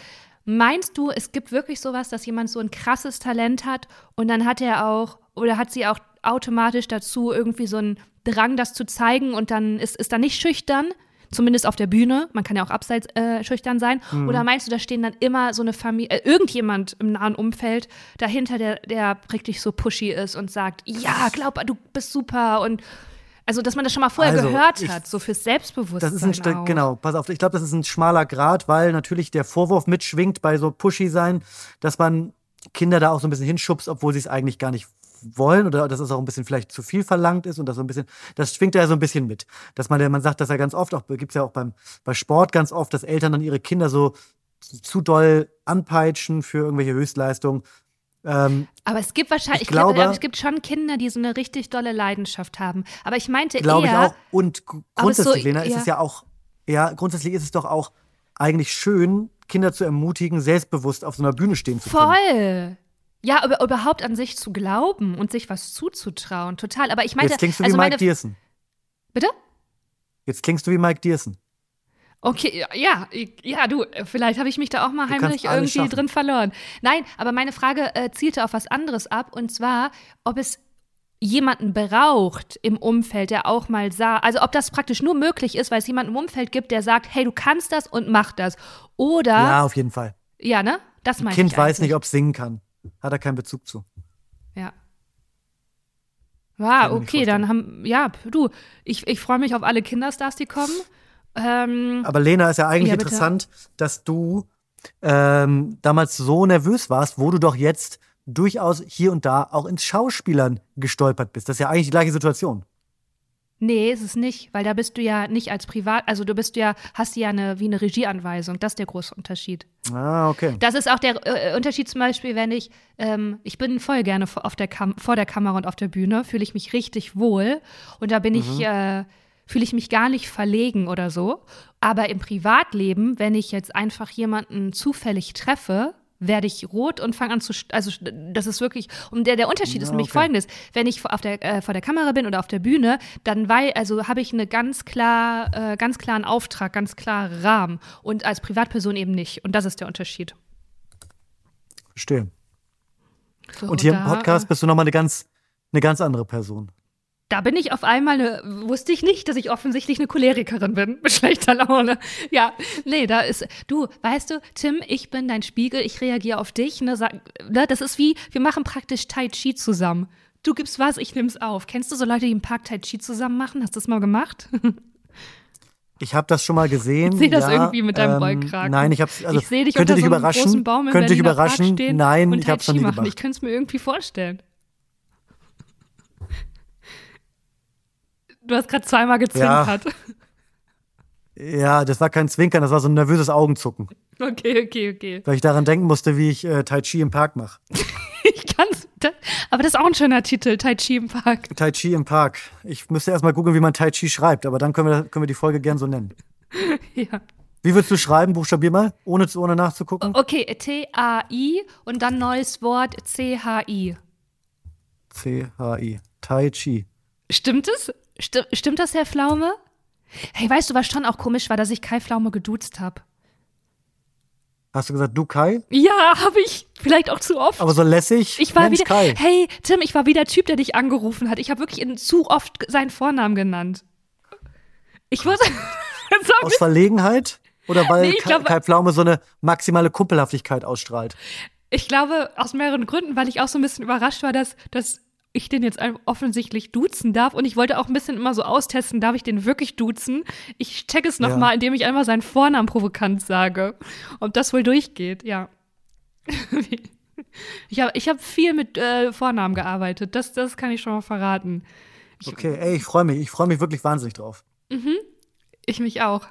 meinst du, es gibt wirklich sowas, dass jemand so ein krasses Talent hat und dann hat er auch oder hat sie auch automatisch dazu irgendwie so einen Drang, das zu zeigen und dann ist, ist dann nicht schüchtern? Zumindest auf der Bühne. Man kann ja auch abseits äh, schüchtern sein. Oder meinst du, da stehen dann immer so eine Familie, äh, irgendjemand im nahen Umfeld dahinter, der, der richtig so pushy ist und sagt, ja, glaub, du bist super und also, dass man das schon mal vorher Also, gehört ich- hat, so fürs Selbstbewusstsein. Das ist ein auch. genau, pass auf, ich glaube, das ist ein schmaler Grad, weil natürlich der Vorwurf mitschwingt bei so pushy sein, dass man Kinder da auch so ein bisschen hinschubst, obwohl sie es eigentlich gar nicht wollen oder dass es auch ein bisschen vielleicht zu viel verlangt ist und das so ein bisschen, das schwingt da ja so ein bisschen mit. Dass man, man sagt das ja ganz oft, auch gibt es ja auch beim, bei Sport ganz oft, dass Eltern dann ihre Kinder so zu doll anpeitschen für irgendwelche Höchstleistungen. Ähm, Aber es gibt wahrscheinlich, Ich ich glaube, glaube- es gibt schon Kinder, die so eine richtig dolle Leidenschaft haben. Aber ich meinte Glaube ich eher, auch. Und gr- Aber so, grundsätzlich, Lena, ist ja. es ja auch, ja, grundsätzlich ist es doch auch eigentlich schön, Kinder zu ermutigen, selbstbewusst auf so einer Bühne stehen zu können. voll. Ja, aber überhaupt an sich zu glauben und sich was zuzutrauen, total. Aber ich meinte, Jetzt klingst du wie also Mike meine, Dierson. bitte? Jetzt klingst du wie Mike Dierson. Okay, ja, ja, ja, du, äh, vielleicht habe ich mich da auch mal heimlich irgendwie schaffen. drin verloren. Nein, aber meine Frage äh, zielte auf was anderes ab und zwar, ob es jemanden braucht im Umfeld, der auch mal sah, also ob das praktisch nur möglich ist, weil es jemanden im Umfeld gibt, der sagt, hey, du kannst das und mach das. Oder, Ja, ja, auf jeden Fall. ne? Das meine Kind ich weiß nicht, ob es singen kann. Hat er keinen Bezug zu. Ja. Ja, nicht okay, dann haben, ja, du, ich, ich freue mich auf alle Kinderstars, die kommen. Ähm, Aber Lena, ist ja eigentlich Ja, interessant, dass du ähm, damals so nervös warst, wo du doch jetzt durchaus hier und da auch ins Schauspielern gestolpert bist. Das ist ja eigentlich die gleiche Situation. nee, ist es nicht, weil da bist du ja nicht als Privat, also du bist ja, hast ja eine, wie eine Regieanweisung, das ist der große Unterschied. Ah, okay. Das ist auch der äh, Unterschied zum Beispiel, wenn ich, ähm, ich bin voll gerne vor, der Kam vor der Kamera und auf der Bühne, fühle ich mich richtig wohl und da bin Mhm. ich, äh, fühle ich mich gar nicht verlegen oder so. Aber im Privatleben, wenn ich jetzt einfach jemanden zufällig treffe, werde ich rot und fange an zu, also das ist wirklich, und der, der Unterschied ist Ja, nämlich okay. folgendes, wenn ich auf der, äh, vor der Kamera bin oder auf der Bühne, dann weil, also habe ich eine ganz klar, äh, ganz klaren Auftrag, ganz klaren Rahmen und als Privatperson eben nicht und das ist der Unterschied. Verstehe. So, Und hier im Podcast bist du nochmal eine ganz, eine ganz andere Person. Da bin ich auf einmal, eine, wusste ich nicht, dass ich offensichtlich eine Cholerikerin bin mit schlechter Laune. Ja, nee, da ist, du, weißt du, Tim, ich bin dein Spiegel, ich reagiere auf dich. Ne, sag, ne, das ist wie, wir machen praktisch Tai Chi zusammen. Du gibst was, ich nimm's auf. Kennst du so Leute, die im Park Tai Chi zusammen machen? Hast du das mal gemacht? *laughs* Ich habe das schon mal gesehen. Ich seh das ja, irgendwie mit deinem ähm, Rollkragen. Nein, ich habe also ich sehe dich könnte unter dich so einem überraschen. großen Baum im könnte Park überraschen. Nein, und ich habe es nie machen. gemacht. Ich könnte es mir irgendwie vorstellen. Du hast gerade zweimal gezwinkert. Ja, das war kein Zwinkern, das war so ein nervöses Augenzucken, Okay, okay, okay. weil ich daran denken musste, wie ich äh, Tai Chi im Park mache. *laughs* Ich kann's. Aber das ist auch ein schöner Titel, Tai Chi im Park. Tai Chi im Park. Ich müsste erst mal googeln, wie man Tai Chi schreibt, aber dann können wir, können wir die Folge gern so nennen. *laughs* Ja. Wie würdest du schreiben? Buchstabier mal, ohne, ohne nachzugucken. Okay, T-A-I und dann neues Wort C-H-I. C-H-I. Tai Chi. Stimmt es? Sti stimmt das, Herr Pflaume? Hey, weißt du, was schon auch komisch war, dass ich Kai Pflaume geduzt habe? Hast du gesagt, du Kai? Ja, habe ich. Vielleicht auch zu oft. Aber so lässig. ich war Mensch, wieder. Kai. Hey, Tim, ich war wieder der Typ, der dich angerufen hat. Ich habe wirklich in, zu oft seinen Vornamen genannt. Ich muss. *laughs* Aus Verlegenheit? Oder weil Nee, glaube- Kai Pflaume so eine maximale Kumpelhaftigkeit ausstrahlt? Ich glaube, aus mehreren Gründen, weil ich auch so ein bisschen überrascht war, dass, dass ich den jetzt offensichtlich duzen darf. Und ich wollte auch ein bisschen immer so austesten, darf ich den wirklich duzen? Ich check es Ja. nochmal, indem ich einmal seinen Vornamen provokant sage. Ob das wohl durchgeht, ja. *laughs* ich habe ich hab viel mit äh, Vornamen gearbeitet. Das, das kann ich schon mal verraten. Okay, ey, ich freue mich. Ich freue mich wirklich wahnsinnig drauf. Ich mich auch.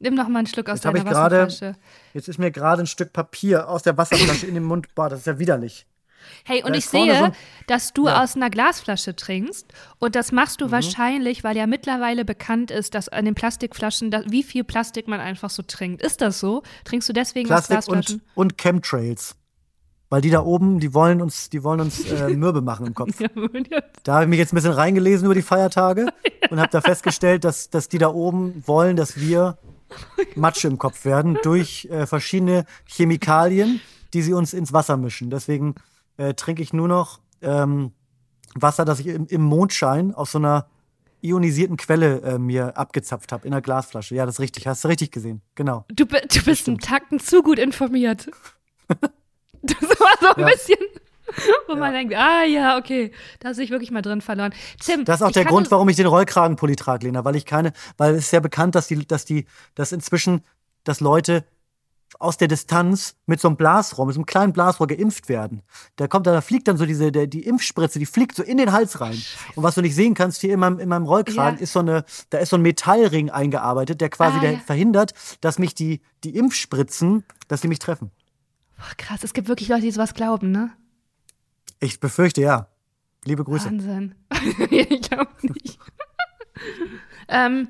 Nimm noch mal einen Schluck aus Jetzt deiner ich gerade- Wasserflasche. Jetzt ist mir gerade ein Stück Papier aus der Wasserflasche in den Mund. Boah, das ist ja widerlich. Hey, und Da ich sehe, so dass du Ja. aus einer Glasflasche trinkst. Und das machst Mhm. du wahrscheinlich, weil ja mittlerweile bekannt ist, dass an den Plastikflaschen, da, wie viel Plastik man einfach so trinkt. Ist das so? Trinkst du deswegen Plastik aus Glasflaschen? und, und Chemtrails. Weil die da oben, die wollen uns, die wollen uns äh, *laughs* mürbe machen im Kopf. Da habe ich mich jetzt ein bisschen reingelesen über die Feiertage *laughs* und habe da festgestellt, dass, dass die da oben wollen, dass wir Matsche im Kopf werden durch äh, verschiedene Chemikalien, die sie uns ins Wasser mischen. Deswegen äh, trinke ich nur noch ähm, Wasser, das ich im, im Mondschein aus so einer ionisierten Quelle äh, mir abgezapft habe in einer Glasflasche. Ja, das ist richtig. Hast du richtig gesehen. Genau. Du, du bist einen Takten zu gut informiert. *laughs* Das war so ein Ja. bisschen, wo man denkt, ah ja, okay, da hast du dich wirklich mal drin verloren. Tim, Das ist auch ich der Grund, warum ich den Rollkragenpulli trage, Lena, weil ich keine, weil es ist ja bekannt, dass die, dass die, dass inzwischen, dass Leute aus der Distanz mit so einem Blasrohr, mit so einem kleinen Blasrohr geimpft werden. Da kommt, da fliegt dann so diese, der, die Impfspritze, die fliegt so in den Hals rein. Und was du nicht sehen kannst hier in meinem, in meinem Rollkragen, Ja. ist so eine, da ist so ein Metallring eingearbeitet, der quasi Ah, der ja. verhindert, dass mich die, die Impfspritzen, dass die mich treffen. Boah, krass, es gibt wirklich Leute, die sowas glauben, ne? Ich befürchte, ja. Liebe Grüße. Wahnsinn. *laughs* ich glaube nicht. *laughs* ähm,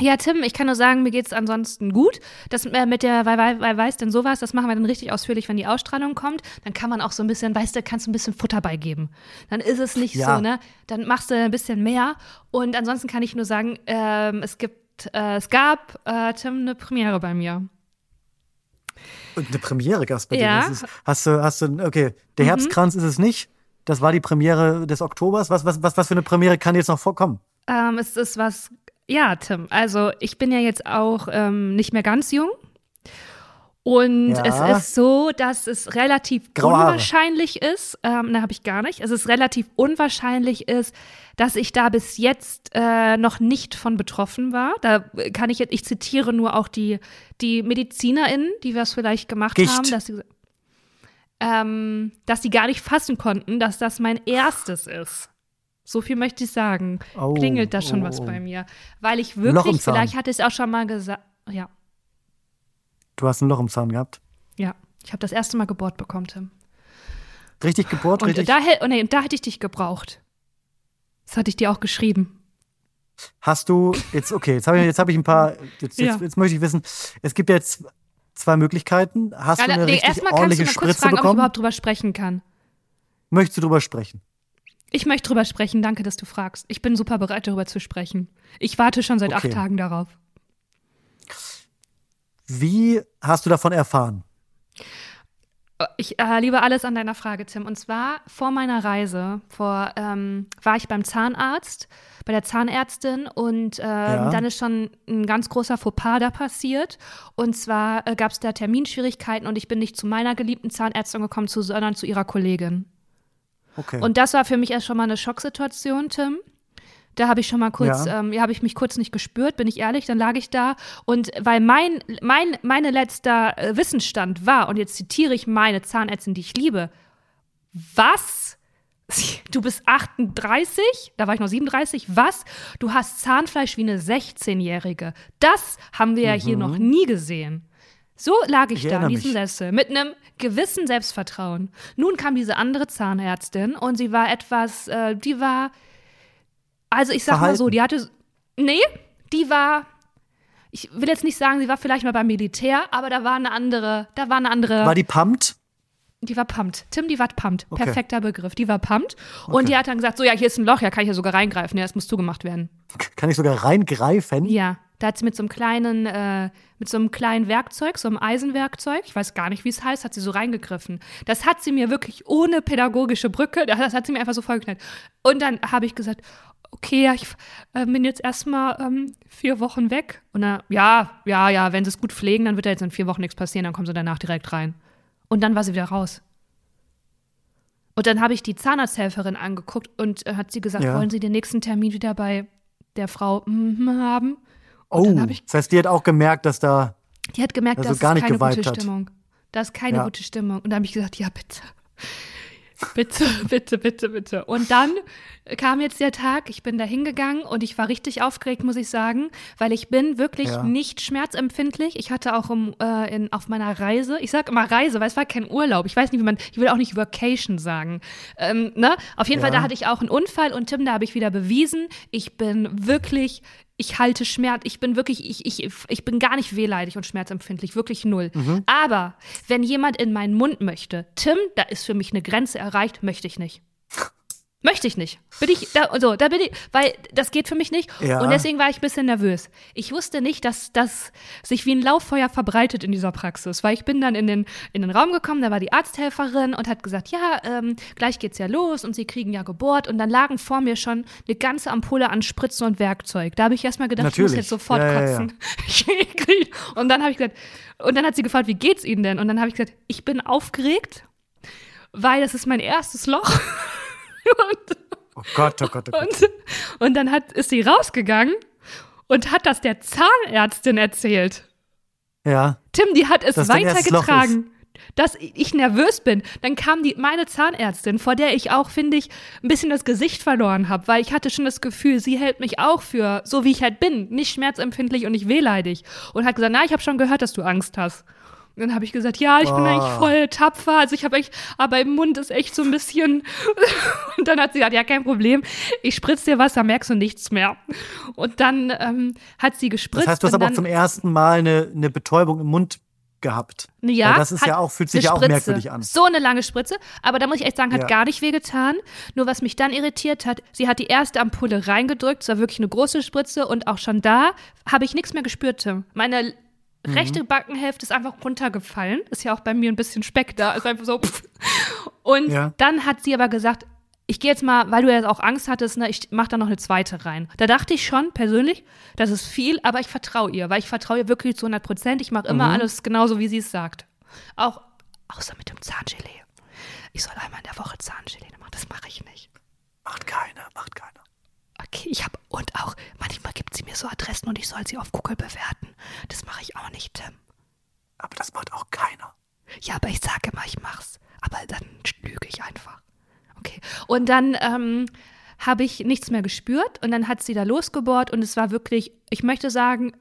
ja, Tim, ich kann nur sagen, mir geht's ansonsten gut. Das äh, mit der, weil, weil, weil weiß denn sowas, das machen wir dann richtig ausführlich, wenn die Ausstrahlung kommt. Dann kann man auch so ein bisschen, weißt du, kannst du ein bisschen Futter beigeben. Dann ist es nicht Ja. so, ne? Dann machst du ein bisschen mehr. Und ansonsten kann ich nur sagen, ähm, es gibt, äh, es gab, äh, Tim, eine Premiere bei mir. Und eine Premiere gab's bei dir. Ja. Das ist, hast du, hast du, okay, der Herbstkranz ist es nicht. Das war die Premiere des Oktobers. Was, was, was, was für eine Premiere kann jetzt noch vorkommen? Ähm, es ist was, ja, Tim. Also ich bin ja jetzt auch ähm, nicht mehr ganz jung. Und Ja. es ist so, dass es relativ Graue unwahrscheinlich ist, ähm, ne, habe ich gar nicht, es ist relativ unwahrscheinlich ist, dass ich da bis jetzt äh, noch nicht von betroffen war. Da kann ich jetzt, ich zitiere nur auch die, die MedizinerInnen, die das vielleicht gemacht Gicht. haben, dass sie, ähm, dass sie gar nicht fassen konnten, dass das mein erstes ist. So viel möchte ich sagen. Oh, Klingelt da schon oh, was oh. bei mir. Weil ich wirklich, vielleicht hatte ich es auch schon mal gesagt, ja, Du hast ein Loch im Zahn gehabt. ja, ich habe das erste Mal gebohrt bekommen, Tim. Richtig gebohrt, Und richtig. da, oh nee, da hätte ich dich gebraucht. Das hatte ich dir auch geschrieben. Hast du jetzt, okay, jetzt habe ich, jetzt hab ich ein paar, jetzt, Ja. jetzt, jetzt möchte ich wissen, es gibt jetzt zwei Möglichkeiten. Hast Ja, du eine nee, richtig erstmal kannst du ordentliche mal kurz Spritze fragen, ob ich bekommen? überhaupt drüber sprechen kann. Möchtest du drüber sprechen? Ich möchte drüber sprechen, danke, dass du fragst. Ich bin super bereit, darüber zu sprechen. Ich warte schon seit Okay. acht Tagen darauf. Wie hast du davon erfahren? Ich äh, liebe alles an deiner Frage, Tim. Und zwar vor meiner Reise vor, ähm, war ich beim Zahnarzt, bei der Zahnärztin und ähm, dann ist schon ein ganz großer Fauxpas da passiert. Und zwar äh, gab es da Terminschwierigkeiten und ich bin nicht zu meiner geliebten Zahnärztin gekommen, zu, sondern zu ihrer Kollegin. Okay. Und das war für mich erst schon mal eine Schocksituation, Tim. Da habe ich schon mal kurz, Ja. ähm, ja, habe ich mich kurz nicht gespürt, bin ich ehrlich, dann lag ich da und weil mein, mein, meine letzter äh, Wissensstand war, und jetzt zitiere ich meine Zahnärztin, die ich liebe, was? *laughs* Du bist 38, da war ich noch 37, was? Du hast Zahnfleisch wie eine 16-Jährige. Das haben wir ja hier noch nie gesehen. So lag ich, Ich da in diesem mich. Sessel mit einem gewissen Selbstvertrauen. Nun kam diese andere Zahnärztin und sie war etwas, äh, die war, also ich sag mal so, Verhalten. die hatte, nee, die war, ich will jetzt nicht sagen, sie war vielleicht mal beim Militär, aber da war eine andere, da war eine andere. War die pumped? Die war pumped. Tim, die war pumped. Okay. Perfekter Begriff. Die war pumped. Und die hat dann gesagt, so, ja, hier ist ein Loch, ja, kann ich ja sogar reingreifen. Ja, das muss zugemacht werden. Kann ich sogar reingreifen? Ja, da hat sie mit so einem kleinen, äh, mit so einem kleinen Werkzeug, so einem Eisenwerkzeug, ich weiß gar nicht, wie es heißt, hat sie so reingegriffen. Das hat sie mir wirklich ohne pädagogische Brücke, das hat sie mir einfach so vollgeknallt. Und dann habe ich gesagt, okay, ja, ich äh, bin jetzt erstmal ähm, vier Wochen weg. Und dann, ja, ja, ja, wenn sie es gut pflegen, dann wird da jetzt in vier Wochen nichts passieren, dann kommen sie danach direkt rein. Und dann war sie wieder raus. Und dann habe ich die Zahnarzthelferin angeguckt und äh, hat sie gesagt, Ja. wollen Sie den nächsten Termin wieder bei der Frau mhm, haben? Oh, ich- das heißt, die hat auch gemerkt, dass da. Die hat gemerkt, Also das gar ist nicht keine gute hat. Stimmung. Das ist keine Ja. gute Stimmung. Und dann habe ich gesagt, ja, bitte. *laughs* Bitte, bitte, bitte, bitte. Und dann kam jetzt der Tag, ich bin da hingegangen und ich war richtig aufgeregt, muss ich sagen, weil ich bin wirklich Ja. nicht schmerzempfindlich. Ich hatte auch im, äh, in, auf meiner Reise, ich sage immer Reise, weil es war kein Urlaub. Ich weiß nicht, wie man, ich will auch nicht Vacation sagen. Ähm, ne? Auf jeden Fall, Ja. da hatte ich auch einen Unfall und Tim, da habe ich wieder bewiesen, ich bin wirklich, ich halte Schmerz, ich bin wirklich, ich, ich, ich bin gar nicht wehleidig und schmerzempfindlich, wirklich null. Mhm. Aber wenn jemand in meinen Mund möchte, Tim, da ist für mich eine Grenze erreicht, möchte ich nicht. Möchte ich nicht. Bin ich, da, so, da bin ich, weil das geht für mich nicht. Ja. Und deswegen war ich ein bisschen nervös. Ich wusste nicht, dass das sich wie ein Lauffeuer verbreitet in dieser Praxis, weil ich bin dann in den, in den Raum gekommen, da war die Arzthelferin und hat gesagt, ja, ähm, gleich geht's ja los und sie kriegen ja gebohrt und dann lagen vor mir schon eine ganze Ampulle an Spritzen und Werkzeug. Da habe ich erstmal gedacht, ich muss Natürlich. jetzt sofort Ja, ja, ja. kotzen. *laughs* Krieg- und dann habe ich gesagt, und dann hat sie gefragt, wie geht's Ihnen denn? Und dann habe ich gesagt, ich bin aufgeregt, weil das ist mein erstes Loch. *laughs* und Oh Gott, oh Gott, oh Gott. und, und dann hat, ist sie rausgegangen und hat das der Zahnärztin erzählt. Ja. Tim, die hat es Loch weitergetragen, dass ich nervös bin. Dann kam die, meine Zahnärztin, vor der ich auch, finde ich, ein bisschen das Gesicht verloren habe, weil ich hatte schon das Gefühl, sie hält mich auch für so, wie ich halt bin, nicht schmerzempfindlich und nicht wehleidig. Und hat gesagt, na, ich habe schon gehört, dass du Angst hast. Dann habe ich gesagt, ja, ich bin Boah. eigentlich voll tapfer. Also ich habe echt, aber im Mund ist echt so ein bisschen. *laughs* Und dann hat sie gesagt, ja, kein Problem. Ich spritze dir was, da merkst du nichts mehr. Und dann ähm, hat sie gespritzt. Das heißt, du hast aber auch zum ersten Mal eine, eine Betäubung im Mund gehabt. Ja, Weil das ist ja auch, fühlt sich ja auch merkwürdig an. So eine lange Spritze. Aber da muss ich echt sagen, hat Ja. gar nicht wehgetan. Nur was mich dann irritiert hat, sie hat die erste Ampulle reingedrückt. Es war wirklich eine große Spritze. Und auch schon da habe ich nichts mehr gespürt. Meine Mhm. rechte Backenhälfte ist einfach runtergefallen. Ist ja auch bei mir ein bisschen Speck da. Ist einfach so. pff. Und Ja. dann hat sie aber gesagt, ich gehe jetzt mal, weil du ja auch Angst hattest, ne, ich mach da noch eine zweite rein. Da dachte ich schon persönlich, das ist viel, aber ich vertraue ihr, weil ich vertraue ihr wirklich zu 100 Prozent. Ich mache immer Mhm. alles genauso, wie sie es sagt. Auch außer mit dem Zahngelee. Ich soll einmal in der Woche Zahngelee machen, das mache ich nicht. Macht keiner, macht keiner. Okay, ich habe und auch manchmal gibt sie mir so Adressen und ich soll sie auf Google bewerten. Das mache ich auch nicht, Tim. Aber das macht auch keiner. Ja, aber ich sage immer, ich mach's. Aber dann lüge ich einfach. Okay. Und dann ähm, habe ich nichts mehr gespürt und dann hat sie da losgebohrt und es war wirklich, ich möchte sagen,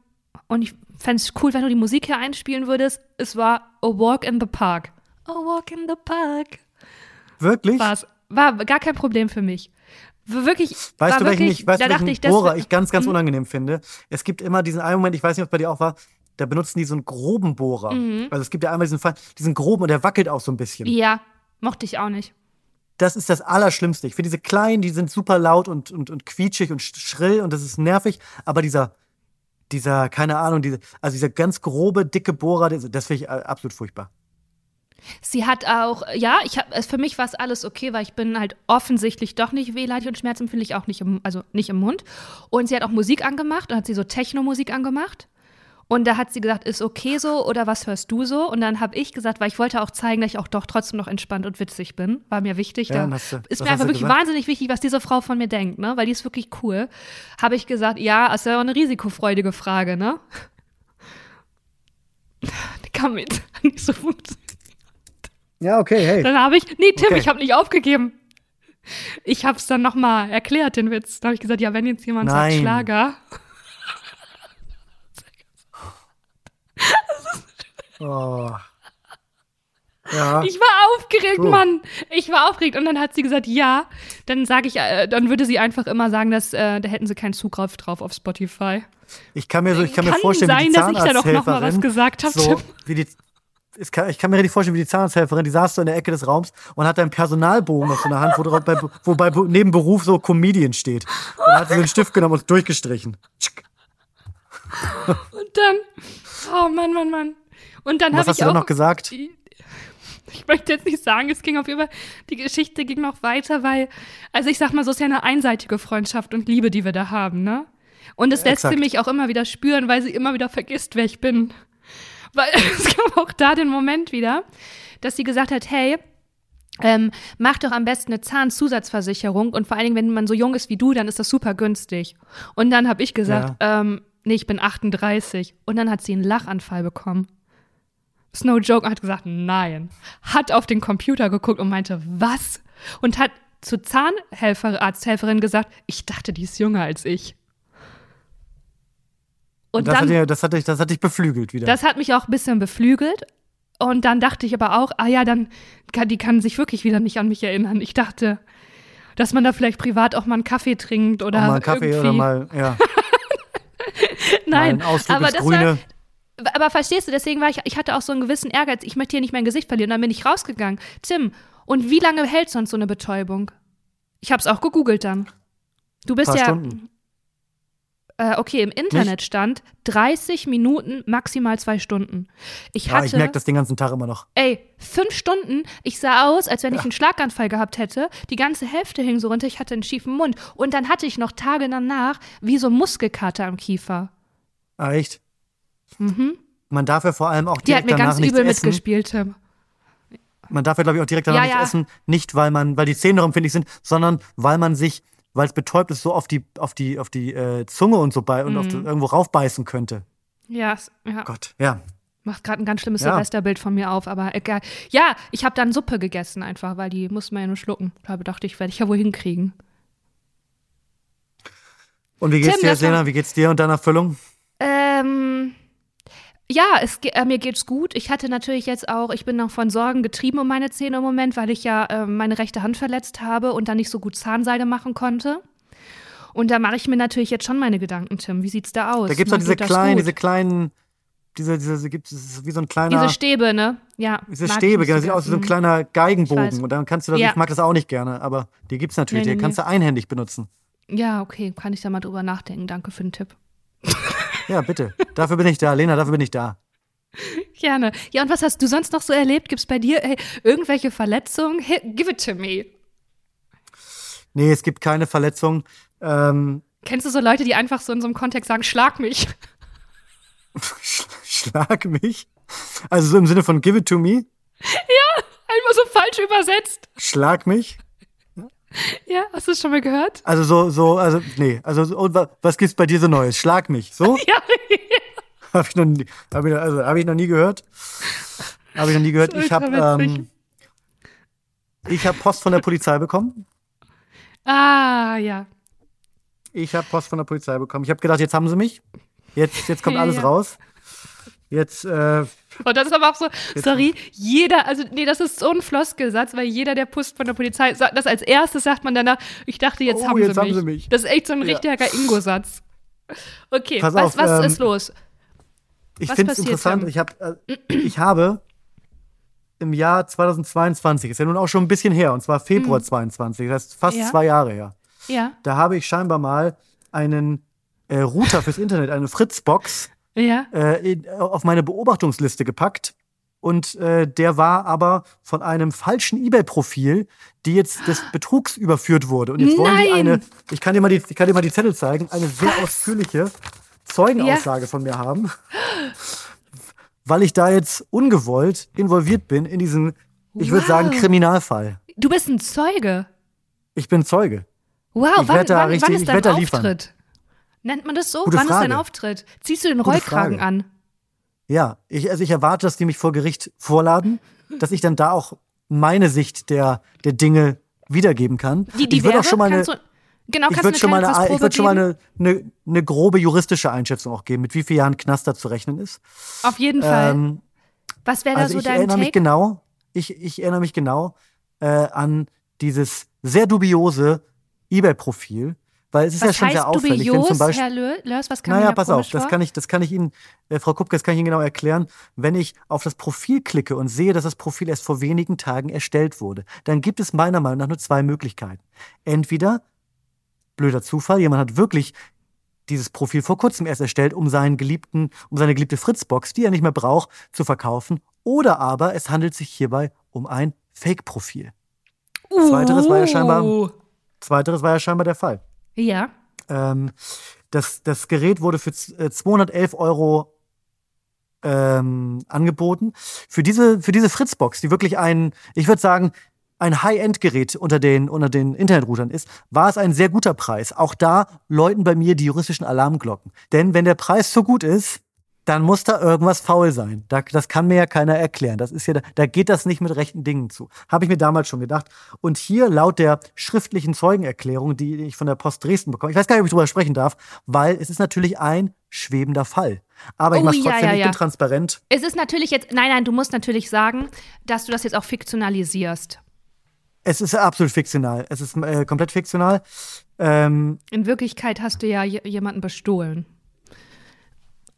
und ich fände es cool, wenn du die Musik hier einspielen würdest, es war A Walk in the Park. A Walk in the Park. Wirklich? War's. War gar kein Problem für mich. Wirklich, Weißt du, welchen, wirklich, ich, weißt da du, welchen dachte ich, Bohrer ich ganz, ganz Mhm. unangenehm finde? Es gibt immer diesen einen Moment, ich weiß nicht, ob es bei dir auch war, da benutzen die so einen groben Bohrer. Mhm. Also es gibt ja einmal diesen Fall, diesen groben und der wackelt auch so ein bisschen. Ja, mochte ich auch nicht. Das ist das Allerschlimmste. Ich finde diese kleinen, die sind super laut und, und, und quietschig und sch- schrill und das ist nervig. Aber dieser, dieser, keine Ahnung, diese, also dieser ganz grobe, dicke Bohrer, das, das finde ich äh, absolut furchtbar. Sie hat auch, ja, ich hab, es- für mich war es alles okay, weil ich bin halt offensichtlich doch nicht wehleidig und schmerzempfindlich auch nicht im, also nicht im Mund. Und sie hat auch Musik angemacht und hat sie so Techno-Musik angemacht. Und da hat sie gesagt, ist okay so oder was hörst du so? Und dann habe ich gesagt, weil ich wollte auch zeigen, dass ich auch doch trotzdem noch entspannt und witzig bin. War mir wichtig. Ja, da du- ist mir einfach wirklich gesagt? wahnsinnig wichtig, was diese Frau von mir denkt, ne? Weil die ist wirklich cool. Habe ich gesagt, ja, ist ja auch eine risikofreudige Frage, ne? *laughs* Die mir jetzt *laughs* nicht so funktionieren. Ja, okay, hey. Dann habe ich, nee, Tim, Okay. ich habe nicht aufgegeben. Ich habe es dann nochmal erklärt, den Witz. Da habe ich gesagt, ja, wenn jetzt jemand Nein. sagt Schlager. Oh. Ja. Ich war aufgeregt, So. Mann. Ich war aufgeregt. Und dann hat sie gesagt, ja. Dann sage ich, äh, dann würde sie einfach immer sagen, dass äh, da hätten sie keinen Zugriff drauf auf Spotify. Ich kann mir so, ich kann, mir Kann vorstellen, wie die sein, dass ich da doch noch mal was gesagt hab, So, Tim. wie die, es kann, ich kann mir richtig vorstellen, wie die Zahnarzthelferin, die saß so in der Ecke des Raums und hat einen Personalbogen auf so einer Hand, wo, drauf, bei, neben Beruf so Comedian steht. Und dann hat sie so einen Stift genommen und durchgestrichen. Und dann, oh Mann, Mann, Mann. Und dann Was habe hast ich du dann noch gesagt? Ich möchte jetzt nicht sagen, es ging auf jeden Fall, die Geschichte ging noch weiter, weil, also ich sag mal, so ist ja eine einseitige Freundschaft und Liebe, die wir da haben, ne? Und es lässt Exakt. sie mich auch immer wieder spüren, weil sie immer wieder vergisst, wer ich bin. Weil *laughs* es gab auch da den Moment wieder, dass sie gesagt hat, hey, ähm, mach doch am besten eine Zahnzusatzversicherung und vor allen Dingen, wenn man so jung ist wie du, dann ist das super günstig. Und dann habe ich gesagt, ähm, nee, ich bin 38. Und dann hat sie einen Lachanfall bekommen. Snow Joke und hat gesagt, nein. Hat auf den Computer geguckt und meinte, was? Und hat zur Zahnhelfer, Arzthelferin gesagt, ich dachte, die ist jünger als ich. Und das, dann, hat, das, hat dich, das hat dich beflügelt wieder. das hat mich auch ein bisschen beflügelt. Und dann dachte ich aber auch, ah ja, dann kann, die kann sich wirklich wieder nicht an mich erinnern. Ich dachte, dass man da vielleicht privat auch mal einen Kaffee trinkt oder Auch mal einen Kaffee irgendwie. oder mal, ja, *laughs* Nein, mal aber das Grüne. war, aber verstehst du, deswegen war ich, ich hatte auch so einen gewissen Ehrgeiz, ich möchte hier nicht mein Gesicht verlieren. Dann bin ich rausgegangen. Tim, und wie lange hält sonst so eine Betäubung? Ich habe es auch gegoogelt dann. Du bist ja. Stunden. Äh, okay, im Internet stand 30 Minuten, maximal zwei Stunden. Ich ja, hatte, ich merke das den ganzen Tag immer noch. ey, fünf Stunden. Ich sah aus, als wenn ich einen Schlaganfall gehabt hätte. Die ganze Hälfte hing so runter. Ich hatte einen schiefen Mund. Und dann hatte ich noch Tage danach wie so Muskelkater am Kiefer. Ah, echt? Mhm. Man darf ja vor allem auch Die hat direkt mir danach ganz übel essen. mitgespielt, Tim. Man darf ja, glaube ich, auch direkt danach Ja, nichts ja. essen. Nicht, weil man, weil die Zähne noch empfindlich sind, sondern weil man sich, weil es betäubt ist, so auf die, auf die, auf die äh, Zunge und so bei und auf Mhm. die, irgendwo raufbeißen könnte. Ja, ja. Gott, ja. macht gerade ein ganz schlimmes Ja. Silvesterbild von mir auf, aber egal. Ja, ich habe dann Suppe gegessen einfach, weil die musste man ja nur schlucken. Da dachte ich, werde ich ja wohl hinkriegen. Und wie geht's Tim, dir, Lena? Wie geht's dir und deiner Füllung? Ähm, ja, es, äh, mir geht's gut. Ich hatte natürlich jetzt auch, ich bin noch von Sorgen getrieben um meine Zähne im Moment, weil ich ja äh, meine rechte Hand verletzt habe und dann nicht so gut Zahnseide machen konnte. Und da mache ich mir natürlich jetzt schon meine Gedanken, Tim. Wie sieht's da aus? Da gibt's doch diese kleinen, gut? diese kleinen, diese, diese, gibt's, das ist wie so ein kleiner, Diese Stäbe, ne? Ja. diese Stäbe, genau, sieht aus wie so ein gern. kleiner. Geigenbogen. Und dann kannst du das, Ja. ich mag das auch nicht gerne, aber die gibt's natürlich, Nee, die nee, kannst du einhändig benutzen. Ja, okay, kann ich da mal drüber nachdenken. Danke für den Tipp. *laughs* Ja, bitte. dafür bin ich da, Lena, dafür bin ich da. Gerne. Ja, und was hast du sonst noch so erlebt? Gibt's bei dir ey, irgendwelche Verletzungen? Hey, give it to me. Nee, es gibt keine Verletzung. Ähm, Kennst du so Leute, die einfach so in so einem Kontext sagen, schlag mich? *laughs* schlag mich. Also so im Sinne von give it to me. Einfach so falsch übersetzt. Schlag mich. *laughs* Ja, hast du es schon mal gehört? Also so, so, also, nee. Also, so, und wa- was gibt's bei dir so Neues? Schlag mich. So? *laughs* Ja. *laughs* Habe ich, noch nie- hab ich, noch- also, hab ich noch nie gehört. Habe ich noch nie gehört. Ich habe ähm, ich hab Post von der Polizei bekommen. Ah, ja. Ich habe Post von der Polizei bekommen. Ich habe gedacht, jetzt haben sie mich. Jetzt, jetzt kommt alles ja. raus. Jetzt, äh, Und das ist aber auch so, sorry, jeder, also nee, das ist so ein Floskelsatz, weil jeder, der Pust von der Polizei sagt, das als erstes sagt man danach, ich dachte, jetzt, Oh, haben, jetzt sie haben sie mich. Das ist echt so ein Ja. richtiger Ingo-Satz. Okay, Pass was, auf, was ähm, ist los? ich finde es interessant. Ich, hab, äh, ich habe im Jahr 2022, ist ja nun auch schon ein bisschen her, und zwar Februar 22, das heißt fast Mhm. Ja. zwei Jahre her. Ja, Da habe ich scheinbar mal einen äh, Router fürs Internet, eine Fritzbox, ja. äh, in, auf meine Beobachtungsliste gepackt. Und äh, der war aber von einem falschen eBay-Profil, die jetzt des Betrugs überführt wurde. Und jetzt wollen die eine, ich kann dir mal die, ich kann dir mal die Zettel zeigen, eine sehr ausführliche Zeugenaussage von mir haben. Weil ich da jetzt ungewollt involviert bin in diesen, ich würde Wow. sagen, Kriminalfall. Du bist ein Zeuge. Ich bin Zeuge. Wow, Ich wann, da wann, richtig- wann ist ich dein da liefern. Nennt man das so? Gute wann ist dein Frage. Auftritt? Ziehst du den Gute Rollkragen Frage. an? Ja, ich, also ich erwarte, dass die mich vor Gericht vorladen, *laughs* dass ich dann da auch meine Sicht der, der Dinge wiedergeben kann. Die, die ich würde auch schon mal eine, kannst du, genau, ich würde schon mal eine ich würde schon mal eine, eine, eine grobe juristische Einschätzung auch geben, mit wie vielen Jahren Knast da zu rechnen ist. Auf jeden Fall. Ähm, Was wäre da also so ich dein erinnere mich Take? genau, ich, ich erinnere mich genau äh, an dieses sehr dubiose eBay-Profil, weil es ist ja Was schon heißt sehr auffällig, wenn dubios, zum Beispiel Herr Lö- Lörs? Was kam naja, pass auf, das kann ich, das kann ich Ihnen, äh, Frau Kupke, das kann ich Ihnen genau erklären. Wenn ich auf das Profil klicke und sehe, dass das Profil erst vor wenigen Tagen erstellt wurde, dann gibt es meiner Meinung nach nur zwei Möglichkeiten. Entweder, blöder Zufall, jemand hat wirklich dieses Profil vor kurzem erst erstellt, um seinen geliebten, um seine geliebte Fritzbox, die er nicht mehr braucht, zu verkaufen. Oder aber es handelt sich hierbei um ein Fake-Profil. Zweiteres war ja scheinbar- Uh. Zweiteres war ja scheinbar der Fall. Ja. Ähm, das, das Gerät wurde für z- äh, 211 Euro ähm, angeboten. Für diese, für diese Fritzbox, die wirklich ein, ich würde sagen, ein High-End-Gerät unter den, unter den Internetroutern ist, war es ein sehr guter Preis. Auch da läuten bei mir die juristischen Alarmglocken. Denn wenn der Preis so gut ist, dann muss da irgendwas faul sein. Da, das kann mir ja keiner erklären. Das ist ja, da geht das nicht mit rechten Dingen zu. Habe ich mir damals schon gedacht. Und hier laut der schriftlichen Zeugenerklärung, die ich von der Post Dresden bekomme, ich weiß gar nicht, ob ich darüber sprechen darf, weil es ist natürlich ein schwebender Fall. Aber ich Oh, mache ja, trotzdem, ja, ich ja. bin transparent. Es ist natürlich jetzt, nein, nein, du musst natürlich sagen, dass du das jetzt auch fiktionalisierst. Es ist absolut fiktional. Es ist äh, komplett fiktional. Ähm, In Wirklichkeit hast du ja jemanden bestohlen.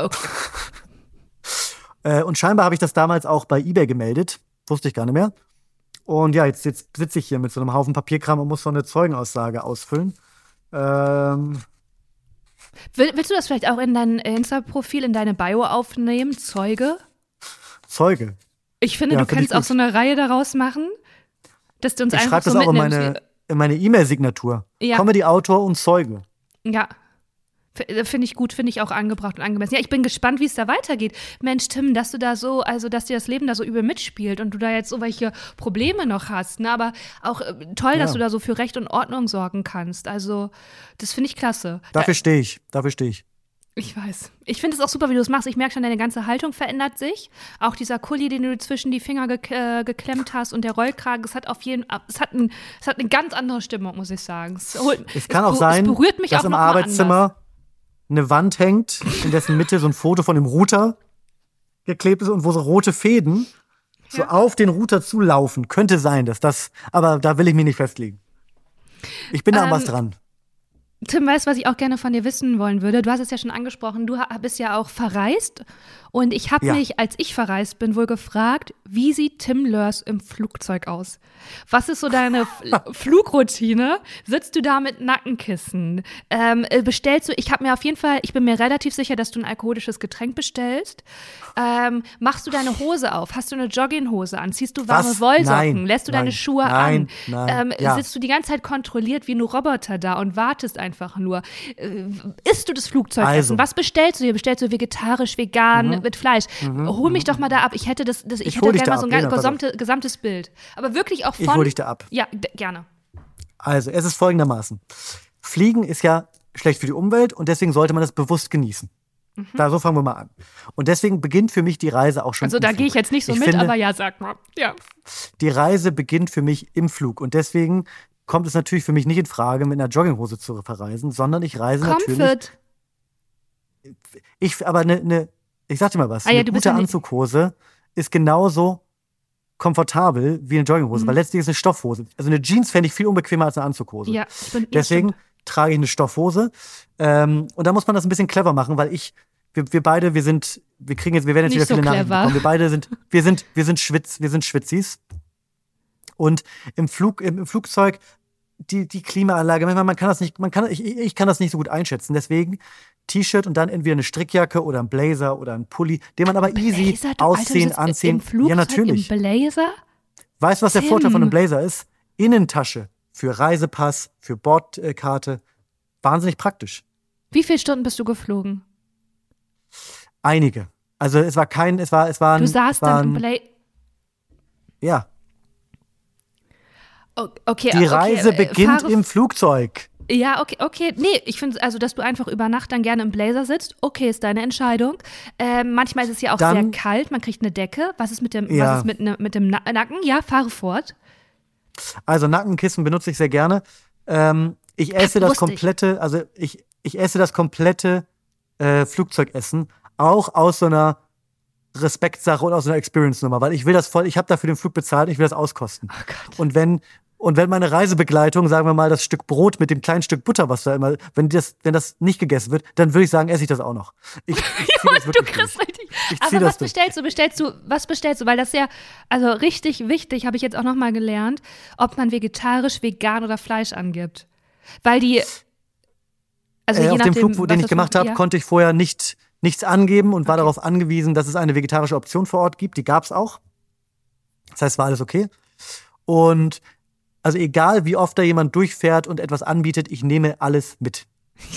Okay. *laughs* Äh, und scheinbar habe ich das damals auch bei eBay gemeldet. Wusste ich gar nicht mehr. Und ja, jetzt, jetzt sitze ich hier mit so einem Haufen Papierkram und muss so eine Zeugenaussage ausfüllen. Ähm, Will, willst du das vielleicht auch in dein Insta-Profil, in deine Bio aufnehmen? Zeuge? Zeuge. Ich finde, Ja, du ich kannst auch so eine Reihe daraus machen, dass du uns Ich einfach schreibe so das auch in mitnimmst. meine in meine E-Mail-Signatur. Ja. Comedy-Autor und Zeuge. Ja. Äh, Finde ich gut, finde ich auch angebracht und angemessen. Ja, ich bin gespannt, wie es da weitergeht. Mensch, Tim, dass du da so, also dass dir das Leben da so übel mitspielt und du da jetzt so welche Probleme noch hast. Ne? Aber auch äh, toll, dass Ja. du da so für Recht und Ordnung sorgen kannst. Also, das finde ich klasse. Dafür stehe ich. Dafür stehe ich. Ich weiß. Ich finde es auch super, wie du es machst. Ich merke schon, deine ganze Haltung verändert sich. Auch dieser Kuli, den du zwischen die Finger gek äh, geklemmt hast und der Rollkragen, es hat auf jeden es hat, ein, es hat eine ganz andere Stimmung, muss ich sagen. Es, holt, Es kann auch be- sein, es berührt mich dass auch im Arbeitszimmer anders. Eine Wand hängt, in dessen Mitte so ein Foto von dem Router geklebt ist und wo so rote Fäden so Ja. auf den Router zulaufen. Könnte sein, dass das, aber da will ich mich nicht festlegen. Ich bin da Ähm, was dran. Tim, weißt du, was ich auch gerne von dir wissen wollen würde? Du hast es ja schon angesprochen, du bist ja auch verreist. Und ich habe Ja. mich, als ich verreist bin, wohl gefragt, wie sieht Tim Lörs im Flugzeug aus? Was ist so deine *laughs* Flugroutine? Sitzt du da mit Nackenkissen? Ähm, äh, bestellst du, ich habe mir auf jeden Fall, ich bin mir relativ sicher, dass du ein alkoholisches Getränk bestellst. Ähm, machst du deine Hose auf? Hast du eine Jogginghose an? Ziehst du warme Was? Wollsocken? Nein, Lässt du deine nein, Schuhe nein, an? nein, ähm, ja. Sitzt du die ganze Zeit kontrolliert wie ein Roboter da und wartest einfach nur? Äh, isst du das Flugzeugessen? Also. Mhm. Was bestellst du dir? Bestellst du vegetarisch, vegan, mit Fleisch? Hol mich doch mal da ab. Ich hätte das, das ich, Ich hätte gerne mal so ein ab, gesamte, gesamtes Bild. Aber wirklich auch von. Ich hol dich da ab. Ja, gerne. Also, es ist folgendermaßen. Fliegen ist ja schlecht für die Umwelt und deswegen sollte man das bewusst genießen. Da, so fangen wir mal an. Und deswegen beginnt für mich die Reise auch schon. Also da gehe ich jetzt nicht so Ich mit, finde, aber ja, sag mal. Ja. Die Reise beginnt für mich im Flug. Und deswegen kommt es natürlich für mich nicht in Frage, mit einer Jogginghose zu verreisen, sondern ich reise natürlich. Comfort. Ich, aber eine, eine, Ich sag dir mal was. Ah ja, eine gute ja Anzughose ist genauso komfortabel wie eine Jogginghose, Mhm. weil letztlich ist eine Stoffhose. Also eine Jeans fände ich viel unbequemer als eine Anzughose. Ja, ich bin, ja, Deswegen stimmt. trage ich eine Stoffhose. Ähm, und da muss man das ein bisschen clever machen, weil ich, wir, wir beide, wir sind, wir kriegen jetzt, wir werden jetzt Nicht wieder viele so Nachrichten bekommen. Wir beide sind, wir sind, wir sind Schwitz, wir sind Schwitzis. Und im Flug, im Flugzeug, die, die Klimaanlage, man kann das nicht, man kann, ich, ich kann das nicht so gut einschätzen. Deswegen T-Shirt und dann entweder eine Strickjacke oder ein Blazer oder ein Pulli, den man aber easy Blazer, Alter, du ausziehen, sitzt anziehen. Im Flugzeug, ja, natürlich. Im Blazer? Weißt du, was der Tim. Vorteil von einem Blazer ist? Innentasche für Reisepass, für Bordkarte. Wahnsinnig praktisch. Wie viele Stunden bist du geflogen? Einige. Also es war kein, es war, es waren, Du saßt dann im Blazer. Ja, Okay, die okay, Reise äh, beginnt im Flugzeug. Ja, okay, okay. Nee, ich finde, also, dass du einfach über Nacht dann gerne im Blazer sitzt, okay, ist deine Entscheidung. Ähm, manchmal ist es ja auch Dann- sehr kalt, man kriegt eine Decke. Was ist mit dem, Ja. was ist mit, ne, mit dem Na Nacken? Ja, fahre fort. Also Nackenkissen benutze ich sehr gerne. Ähm, ich esse das ich. komplette, also ich, ich esse das komplette äh, Flugzeugessen, auch aus so einer Respektsache und aus so einer Experience-Nummer, weil ich will das voll, ich habe dafür den Flug bezahlt, ich will das auskosten. Oh. Und wenn und wenn meine Reisebegleitung, sagen wir mal, das Stück Brot mit dem kleinen Stück Butter, was da immer, wenn das, wenn das nicht gegessen wird, dann würde ich sagen, esse ich das auch noch. Ich, ich *laughs* das du kriegst durch. richtig. Ich Aber was durch. bestellst du? Bestellst du, was bestellst du? Weil das ist ja, also richtig wichtig, habe ich jetzt auch nochmal gelernt, ob man vegetarisch, vegan oder Fleisch angibt. Weil die, also äh, je auf nachdem, dem Flug, wo- den ich gemacht habe, ja. konnte ich vorher nicht nichts angeben und war Okay. darauf angewiesen, dass es eine vegetarische Option vor Ort gibt. Die gab es auch. Das heißt, war alles okay. Und also egal, wie oft da jemand durchfährt und etwas anbietet, ich nehme alles mit. *laughs*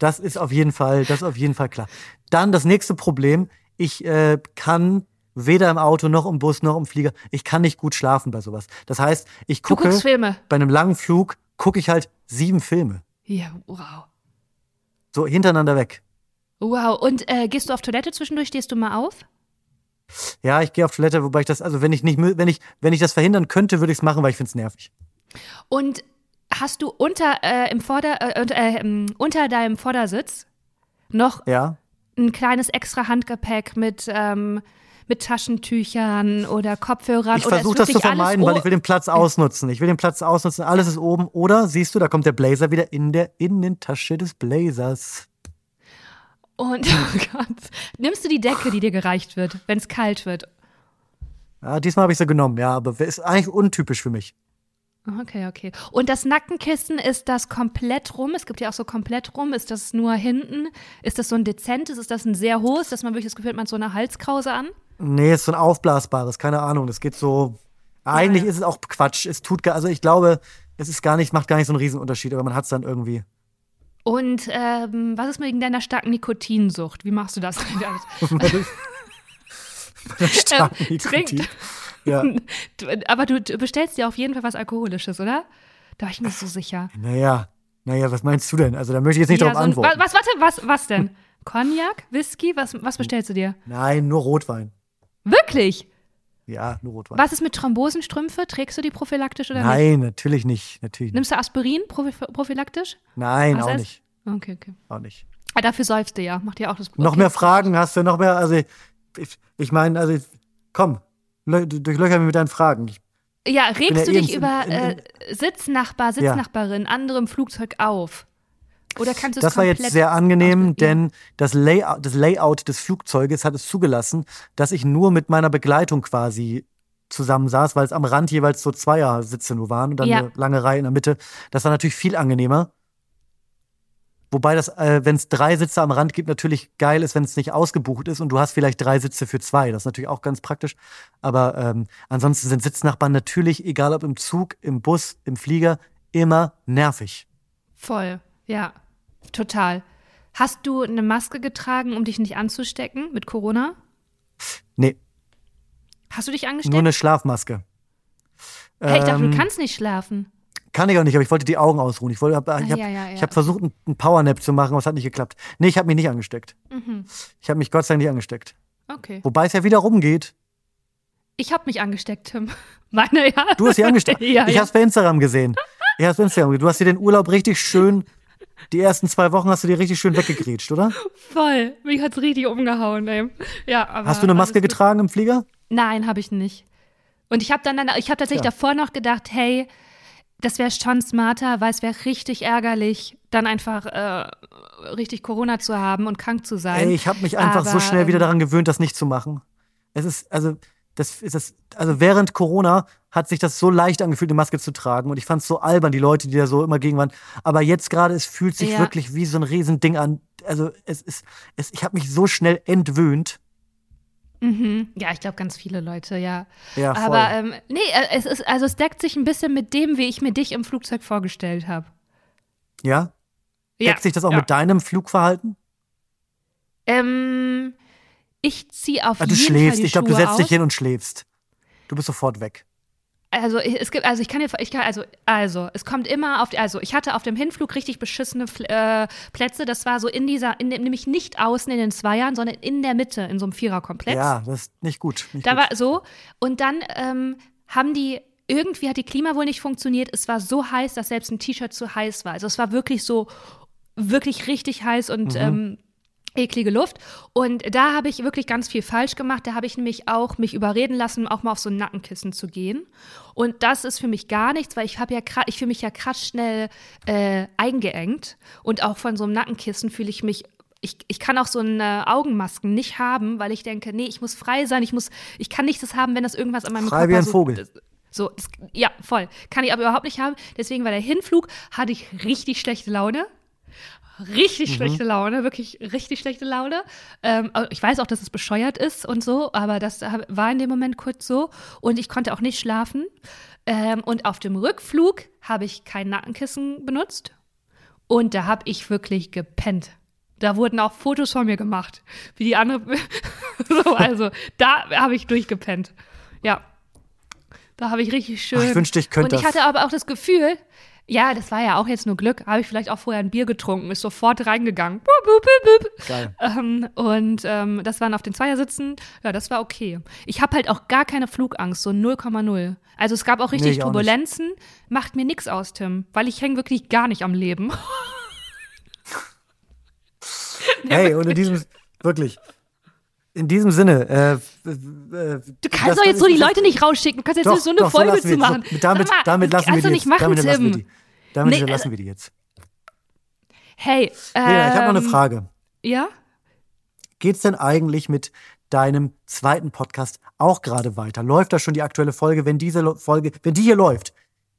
Das ist auf jeden Fall, das ist auf jeden Fall klar. Dann das nächste Problem: Ich äh, kann weder im Auto noch im Bus noch im Flieger, ich kann nicht gut schlafen bei sowas. Das heißt, ich gucke bei einem langen Flug gucke ich halt sieben Filme Ja, wow. so hintereinander weg. Wow. Und äh, gehst du auf Toilette zwischendurch? Stehst du mal auf? Ja, ich gehe auf Toilette, wobei ich das, also wenn ich nicht, wenn ich, wenn ich das verhindern könnte, würde ich es machen, weil ich finde es nervig. Und hast du unter, äh, im Vorder, äh, unter, äh, ähm, unter deinem Vordersitz noch Ja. ein kleines extra Handgepäck mit, ähm, mit Taschentüchern oder Kopfhörern? Ich versuche das zu vermeiden, weil ich will den Platz ausnutzen. Ich will den Platz ausnutzen. Alles ist oben. Oder siehst du, da kommt der Blazer wieder in der Innentasche des Blazers. Und, *laughs* oh Gott. Nimmst du die Decke, die dir gereicht wird, wenn es kalt wird? Ja, diesmal habe ich sie genommen, ja, aber ist eigentlich untypisch für mich. Okay, okay. Und das Nackenkissen, ist das komplett rum? Es gibt ja auch so komplett rum. Ist das nur hinten? Ist das so ein dezentes? Ist das ein sehr hohes, dass man wirklich das Gefühl hat, man hat so eine Halskrause an? Nee, ist so ein aufblasbares, keine Ahnung. Das geht so. Eigentlich ja. ist es auch Quatsch. Es tut, gar- also ich glaube, es ist gar nicht, macht gar nicht so einen Riesenunterschied, aber man hat es dann irgendwie. Und ähm, was ist mit deiner starken Nikotinsucht? Wie machst du das? *laughs* Stark Ähm, Nikotin. Ja. *laughs* Aber du, du bestellst dir auf jeden Fall was Alkoholisches, oder? Da war ich mir so sicher. Naja, naja, was meinst du denn? Also da möchte ich jetzt nicht Ja, darauf so antworten. Was, warte, was, was denn? Cognac? Whisky? Was, was bestellst du dir? Nein, nur Rotwein. Wirklich? Ja, nur Rotwein. Was ist mit Thrombosenstrümpfe? Trägst du die prophylaktisch oder nicht? Nein, natürlich nicht. Natürlich nicht. Nimmst du Aspirin prophy prophylaktisch? Nein, Was auch ist? nicht. Okay, okay. Auch nicht. Ah, dafür säufst du ja. Macht ja auch das Noch okay. mehr Fragen hast du, noch mehr, also ich, ich meine, also komm, lö- durchlöcher mich mit deinen Fragen. Ich, Ja, regst ja du eh dich in- über in- äh, Sitznachbar, Sitznachbarin, andere im Flugzeug auf? Oder kannst du das war jetzt sehr angenehm, denn das Layout, das Layout des Flugzeuges hat es zugelassen, dass ich nur mit meiner Begleitung quasi zusammensaß, weil es am Rand jeweils so Zweiersitze nur waren und dann Ja. eine lange Reihe in der Mitte. Das war natürlich viel angenehmer. Wobei das, äh, wenn es drei Sitze am Rand gibt, natürlich geil ist, wenn es nicht ausgebucht ist und du hast vielleicht drei Sitze für zwei. Das ist natürlich auch ganz praktisch. Aber ähm, ansonsten sind Sitznachbarn natürlich, egal ob im Zug, im Bus, im Flieger, immer nervig. Voll, ja. Total. Hast du eine Maske getragen, um dich nicht anzustecken mit Corona? Nee, Hast du dich angesteckt? nur eine Schlafmaske. hey, ich dachte, Ähm, du kannst nicht schlafen. Kann ich auch nicht, aber ich wollte die Augen ausruhen. Ich, wollte, hab, ich habe ja, ja, ja. hab versucht, einen- Powernap zu machen, aber es hat nicht geklappt. Nee, ich habe mich nicht angesteckt. Mhm. Ich habe mich Gott sei Dank nicht angesteckt. Okay. Wobei es ja wieder rumgeht. Ich habe mich angesteckt, Tim. *laughs* Meine, ja. Du hast sie angesteckt. *laughs* ja, ich habe es bei Instagram gesehen. Ich hab's bei Instagram gesehen. Du hast dir den Urlaub richtig schön Die ersten zwei Wochen hast du dir richtig schön weggegrätscht, oder? Voll. Mich hat's richtig umgehauen, ey. Ja, aber Hast du eine Maske getragen im Flieger? Nein, habe ich nicht. Und ich habe dann, ich habe tatsächlich Ja. davor noch gedacht, hey, das wäre schon smarter, weil es wäre richtig ärgerlich, dann einfach äh, richtig Corona zu haben und krank zu sein. Ey, ich habe mich einfach so Aber, schnell wieder ähm, daran gewöhnt, das nicht zu machen. Es ist, also, das ist das, also während Corona hat sich das so leicht angefühlt, eine Maske zu tragen. Und ich fand es so albern, die Leute, die da so immer gegen waren. Aber jetzt gerade, es fühlt sich Ja. wirklich wie so ein Riesending an. Also, es ist, es, ich habe mich so schnell entwöhnt. Mhm. Ja, ich glaube ganz viele Leute, ja. Ja. Aber ähm, nee, äh, es ist, also es deckt sich ein bisschen mit dem, wie ich mir dich im Flugzeug vorgestellt habe. ja? Ja. Deckt sich das auch ja. mit deinem Flugverhalten? Ähm, ich ziehe auf du jeden schläfst. Fall die Ich glaube, du Schuhe setzt dich aus. hin und schläfst. Du bist sofort weg. Also es gibt, also ich kann dir, ich kann, also, also es kommt immer auf, die, also ich hatte auf dem Hinflug richtig beschissene äh, Plätze. Das war so in dieser, in dem, nämlich nicht außen in den Zweiern, sondern in der Mitte in so einem Viererkomplex. Ja, das ist nicht gut. Nicht Da gut. war so und dann ähm, haben die irgendwie hat die Klima wohl nicht funktioniert. Es war so heiß, dass selbst ein T-Shirt zu heiß war. Also es war wirklich so wirklich richtig heiß Mhm. und ähm, eklige Luft. Und da habe ich wirklich ganz viel falsch gemacht. Da habe ich nämlich auch mich überreden lassen, auch mal auf so ein Nackenkissen zu gehen. Und das ist für mich gar nichts, weil ich habe ja ich fühle mich ja krass schnell äh, eingeengt. Und auch von so einem Nackenkissen fühle ich mich. Ich, ich kann auch so eine Augenmasken nicht haben, weil ich denke, nee, ich muss frei sein, ich muss, ich kann nicht das haben, wenn das irgendwas an meinem Frei Körper wie ein so, Vogel. So, das, ja, voll. Kann ich aber überhaupt nicht haben. Deswegen war der Hinflug, hatte ich richtig schlechte Laune. Richtig Mhm. schlechte Laune, wirklich richtig schlechte Laune. Ähm, ich weiß auch, dass es bescheuert ist und so, aber das war in dem Moment kurz so. Und ich konnte auch nicht schlafen. Ähm, und auf dem Rückflug habe ich kein Nackenkissen benutzt. Und da habe ich wirklich gepennt. Da wurden auch Fotos von mir gemacht, wie die andere. *laughs* so, also, da habe ich durchgepennt. Ja. Da habe ich richtig schön. Ach, ich wünschte, ich könnte Und ich hatte aber auch das Gefühl, ja, das war ja auch jetzt nur Glück, habe ich vielleicht auch vorher ein Bier getrunken, ist sofort reingegangen. Bup, bup, bup. Geil. Ähm, und ähm, das waren auf den Zweiersitzen. Ja, das war okay. Ich habe halt auch gar keine Flugangst, so 0,0. Also es gab auch richtig ich auch nicht. Turbulenzen. Macht mir nix aus, Tim, weil ich hänge wirklich gar nicht am Leben. *laughs* Hey, und in diesem, wirklich, in diesem Sinne, äh, äh, Du kannst doch jetzt so die Leute nicht rausschicken. Du kannst jetzt doch, so eine doch, Folge wir zu machen. So, damit, mal, damit lassen wir die jetzt. machen, damit lassen wir die. Damit Nee, lassen wir die jetzt. Hey, ähm, Lena, ich habe noch eine Frage. Ja? Geht's denn eigentlich mit deinem zweiten Podcast auch gerade weiter? Läuft da schon die aktuelle Folge? Wenn diese Folge, wenn die hier läuft,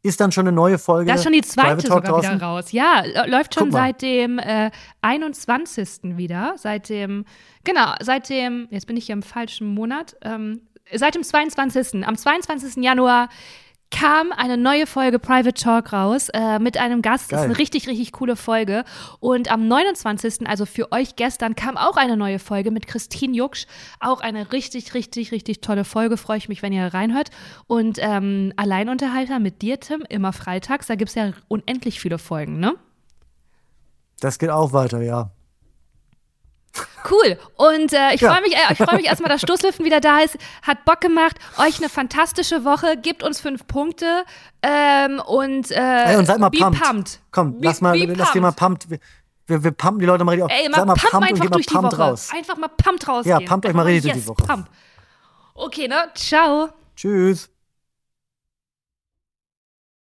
ist dann schon eine neue Folge? Da ist schon die zweite sogar draußen? wieder raus. Ja, läuft schon seit dem äh, 21. wieder. Seit dem, genau, seit dem, jetzt bin ich hier im falschen Monat, ähm, seit dem 22. Am 22. Januar kam eine neue Folge Private Talk raus äh, mit einem Gast. Das ist Geil. eine richtig, richtig coole Folge. Und am 29., also für euch gestern, kam auch eine neue Folge mit Christine Jucksch. Auch eine richtig, richtig, richtig tolle Folge. Freue ich mich, wenn ihr reinhört. Und ähm, Alleinunterhalter mit dir, Tim, immer freitags. Da gibt es ja unendlich viele Folgen, ne? Das geht auch weiter, ja. Cool. Und äh, ich Ja. freue mich, äh, ich freue mich erstmal, dass Stoßlüften wieder da ist. Hat Bock gemacht. Euch eine fantastische Woche. Gebt uns fünf Punkte. Ähm, und, äh, Ey, und seid mal pumped. pumped. Komm, Be- lass mal, lass dir mal pumped. Wir, wir, pumpen die Leute mal richtig auf. Ey, mal mal pump pumped und einfach geht mal durch die pumped Woche. raus. Einfach mal pumpt rausgehen. Ja, pumpt euch mal richtig durch die yes, Woche. Pump. Okay, ne? Ciao. Tschüss.